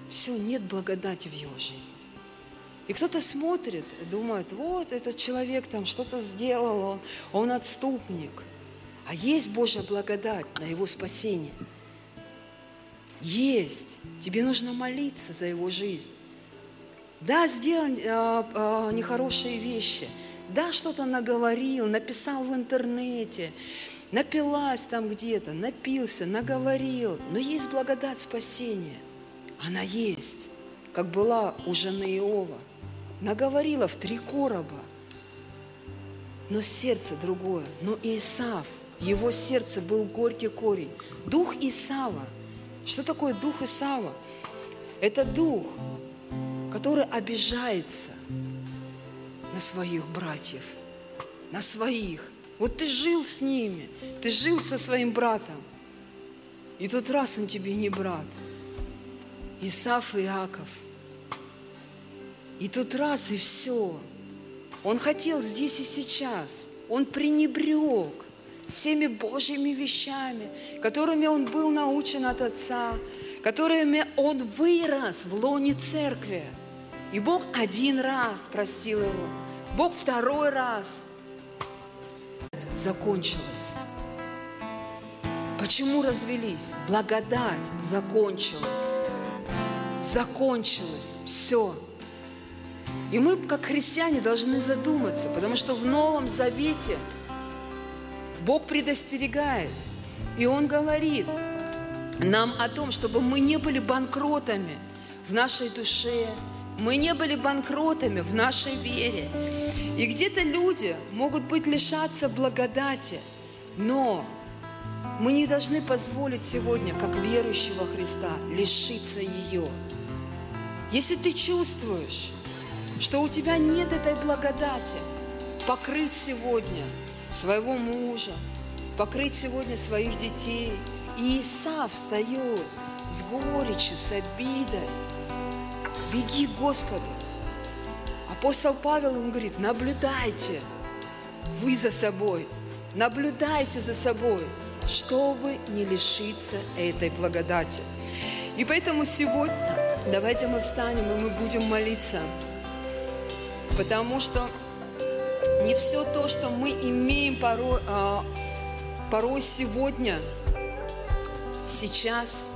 Все, нет благодати в его жизни. И кто-то смотрит думает, вот этот человек там что-то сделал, он, он отступник. А есть Божья благодать на его спасение. Есть. Тебе нужно молиться за его жизнь. Да, сделал э, э, нехорошие вещи. Да, что-то наговорил, написал в интернете, напилась там где-то, напился, наговорил. Но есть благодать спасения. Она есть, как была у жены Иова. Наговорила в три короба. Но сердце другое. Но Исав, его сердце был горький корень. Дух Исава. Что такое дух Исава? Это дух, который обижается на своих братьев, на своих. Вот ты жил с ними, ты жил со своим братом, и тот раз он тебе не брат. Исаф и Иаков. И тот раз, и все. Он хотел здесь и сейчас. Он пренебрег всеми Божьими вещами, которыми он был научен от Отца, которыми он вырос в лоне церкви. И Бог один раз простил его, Бог второй раз. Закончилось. Почему развелись? Благодать закончилась. Закончилось. Все. И мы, как христиане, должны задуматься, потому что в Новом Завете Бог предостерегает. И Он говорит нам о том, чтобы мы не были банкротами в нашей душе, мы не были банкротами в нашей вере. И где-то люди могут быть лишаться благодати, но мы не должны позволить сегодня, как верующего Христа, лишиться ее. Если ты чувствуешь, что у тебя нет этой благодати, покрыть сегодня своего мужа, покрыть сегодня своих детей. И Исав встает с горечью, с обидой. Беги к Господу. Апостол Павел, он говорит, наблюдайте вы за собой, наблюдайте за собой, чтобы не лишиться этой благодати. И поэтому сегодня давайте мы встанем и мы будем молиться, потому что не все то, что мы имеем порой, а, порой сегодня, сейчас,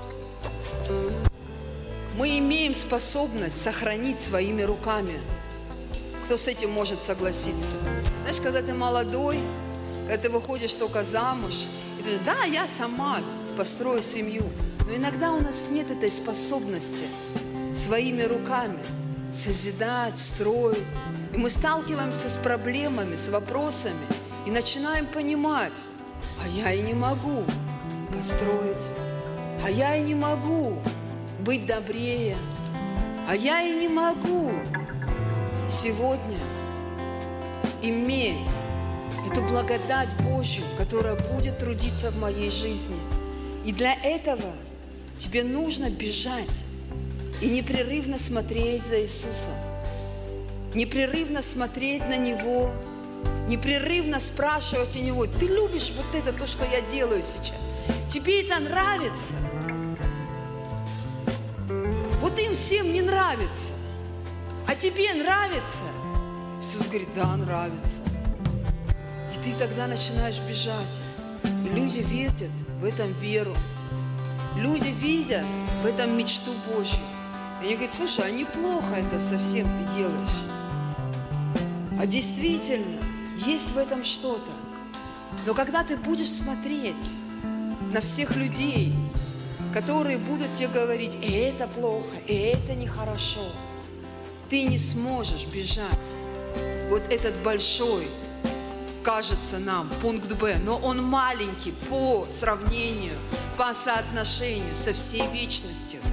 мы имеем способность сохранить своими руками. Кто с этим может согласиться? Знаешь, когда ты молодой, когда ты выходишь только замуж, и ты да, я сама построю семью. Но иногда у нас нет этой способности своими руками созидать, строить. И мы сталкиваемся с проблемами, с вопросами и начинаем понимать, а я и не могу построить, а я и не могу быть добрее, а я и не могу сегодня иметь эту благодать Божью, которая будет трудиться в моей жизни. И для этого тебе нужно бежать и непрерывно смотреть за Иисусом, непрерывно смотреть на Него, непрерывно спрашивать у Него, ты любишь вот это, то, что я делаю сейчас? Тебе это нравится? Вот им всем не нравится, а тебе нравится? Иисус говорит, да, нравится. И ты тогда начинаешь бежать. И люди видят в этом веру. Люди видят в этом мечту Божью. И они говорят, слушай, а неплохо это совсем ты делаешь. А действительно, есть в этом что-то. Но когда ты будешь смотреть на всех людей, которые будут тебе говорить, и это плохо, и это нехорошо, ты не сможешь бежать. Вот этот большой, кажется нам, пункт Б, но он маленький по сравнению, по соотношению со всей вечностью –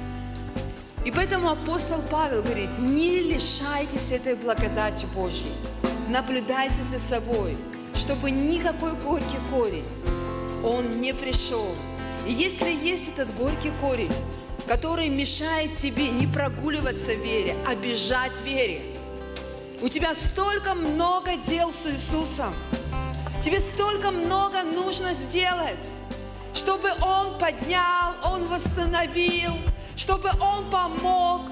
и поэтому апостол Павел говорит, не лишайтесь этой благодати Божьей. Наблюдайте за собой, чтобы никакой горький корень, он не пришел. И если есть этот горький корень, который мешает тебе не прогуливаться в вере, а бежать в вере. У тебя столько много дел с Иисусом. Тебе столько много нужно сделать, чтобы Он поднял, Он восстановил, чтобы Он помог,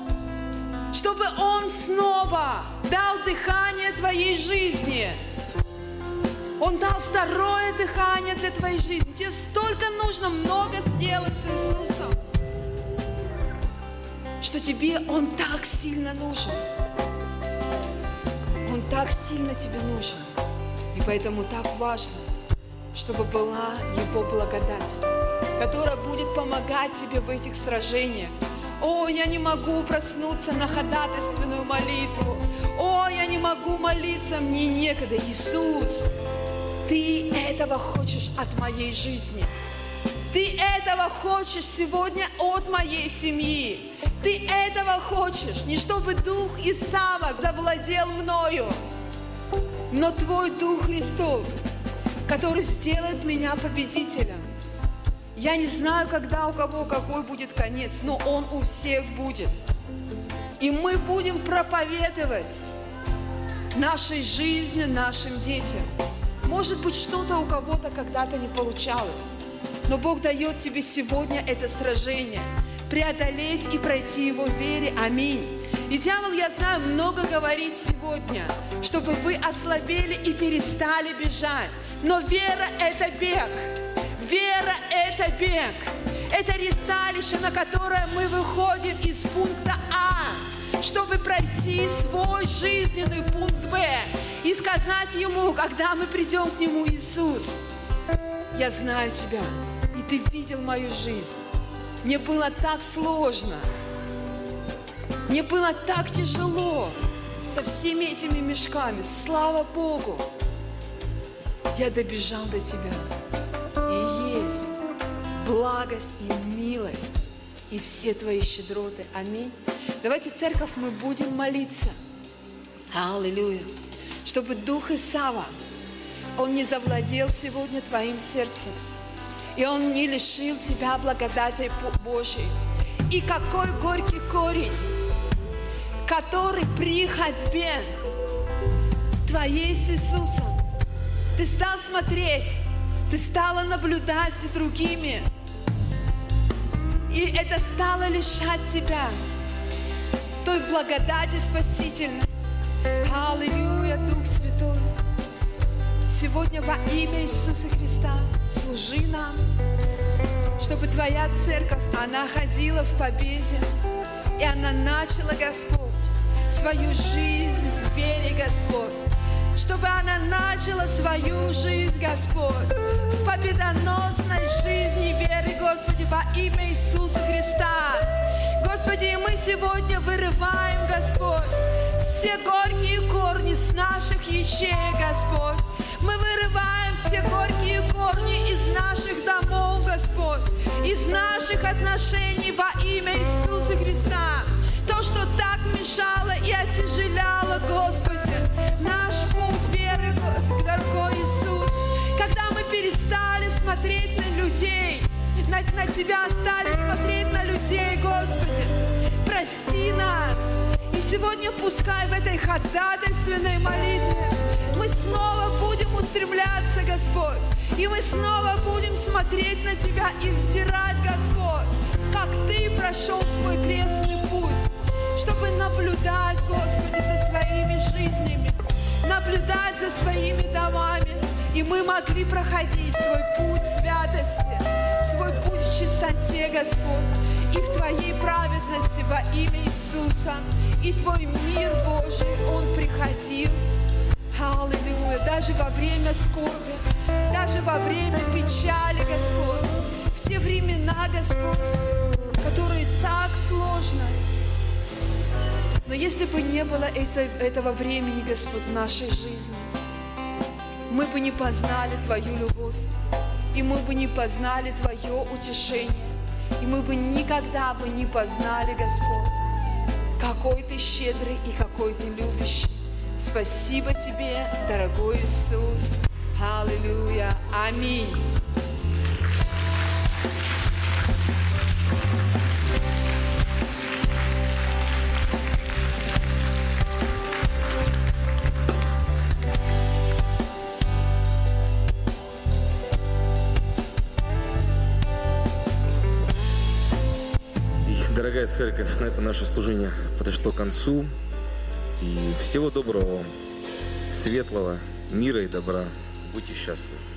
чтобы Он снова дал дыхание твоей жизни. Он дал второе дыхание для твоей жизни. Тебе столько нужно много сделать с Иисусом, что тебе Он так сильно нужен. Он так сильно тебе нужен. И поэтому так важно, чтобы была Его благодать, которая будет помогать тебе в этих сражениях. О, я не могу проснуться на ходатайственную молитву. О, я не могу молиться, мне некогда. Иисус, Ты этого хочешь от моей жизни. Ты этого хочешь сегодня от моей семьи. Ты этого хочешь, не чтобы дух Исава завладел мною, но Твой Дух Христов, который сделает меня победителем. Я не знаю, когда у кого какой будет конец, но он у всех будет. И мы будем проповедовать нашей жизни, нашим детям. Может быть, что-то у кого-то когда-то не получалось, но Бог дает тебе сегодня это сражение преодолеть и пройти его в вере. Аминь. И дьявол, я знаю, много говорит сегодня, чтобы вы ослабели и перестали бежать. Но вера – это бег. Вера – это бег. Это ресталище, на которое мы выходим из пункта А, чтобы пройти свой жизненный пункт Б и сказать Ему, когда мы придем к Нему, Иисус, я знаю Тебя, и Ты видел мою жизнь. Мне было так сложно. Мне было так тяжело со всеми этими мешками. Слава Богу, я добежал до Тебя. И есть благость и милость и все Твои щедроты. Аминь. Давайте, церковь, мы будем молиться. Аллилуйя. Чтобы Дух Исава, Он не завладел сегодня Твоим сердцем. И Он не лишил тебя благодати Божьей. И какой горький корень, который при ходьбе твоей с Иисусом, ты стал смотреть, ты стала наблюдать за другими. И это стало лишать тебя той благодати спасительной. Аллилуйя, Дух Святой. Сегодня во имя Иисуса Христа служи нам, чтобы Твоя церковь, она ходила в победе, и она начала, Господь, свою жизнь в вере, Господь, чтобы она начала свою жизнь, Господь, в победоносной жизни веры, Господи, во имя Иисуса Христа. Господи, и мы сегодня вырываем, Господь, все горькие корни с наших ячеек, Господь. Мы вырываем все горькие корни из наших домов, Господь, из наших отношений во имя Иисуса Христа. То, что так мешало и отяжеляло, Господи, наш путь веры, дорогой Иисус, когда мы перестали смотреть на людей, на, на Тебя стали смотреть на людей, Господи, прости нас. И сегодня пускай в этой ходатайственной молитве мы снова будем устремляться, Господь. И мы снова будем смотреть на Тебя и взирать, Господь, как Ты прошел свой крестный путь, чтобы наблюдать, Господи, за своими жизнями, наблюдать за своими домами. И мы могли проходить свой путь святости, свой путь в чистоте, Господь, и в Твоей праведности. И Твой мир Божий, Он приходил. Аллилуйя. Даже во время скорби, даже во время печали, Господь, в те времена, Господь, которые так сложно. Но если бы не было этого времени, Господь, в нашей жизни, мы бы не познали Твою любовь, и мы бы не познали Твое утешение, и мы бы никогда бы не познали, Господь, какой Ты щедрый и какой Ты любящий. Спасибо Тебе, дорогой Иисус. Аллилуйя. Аминь. Церковь, на это наше служение подошло к концу. И всего доброго вам, светлого, мира и добра. Будьте счастливы.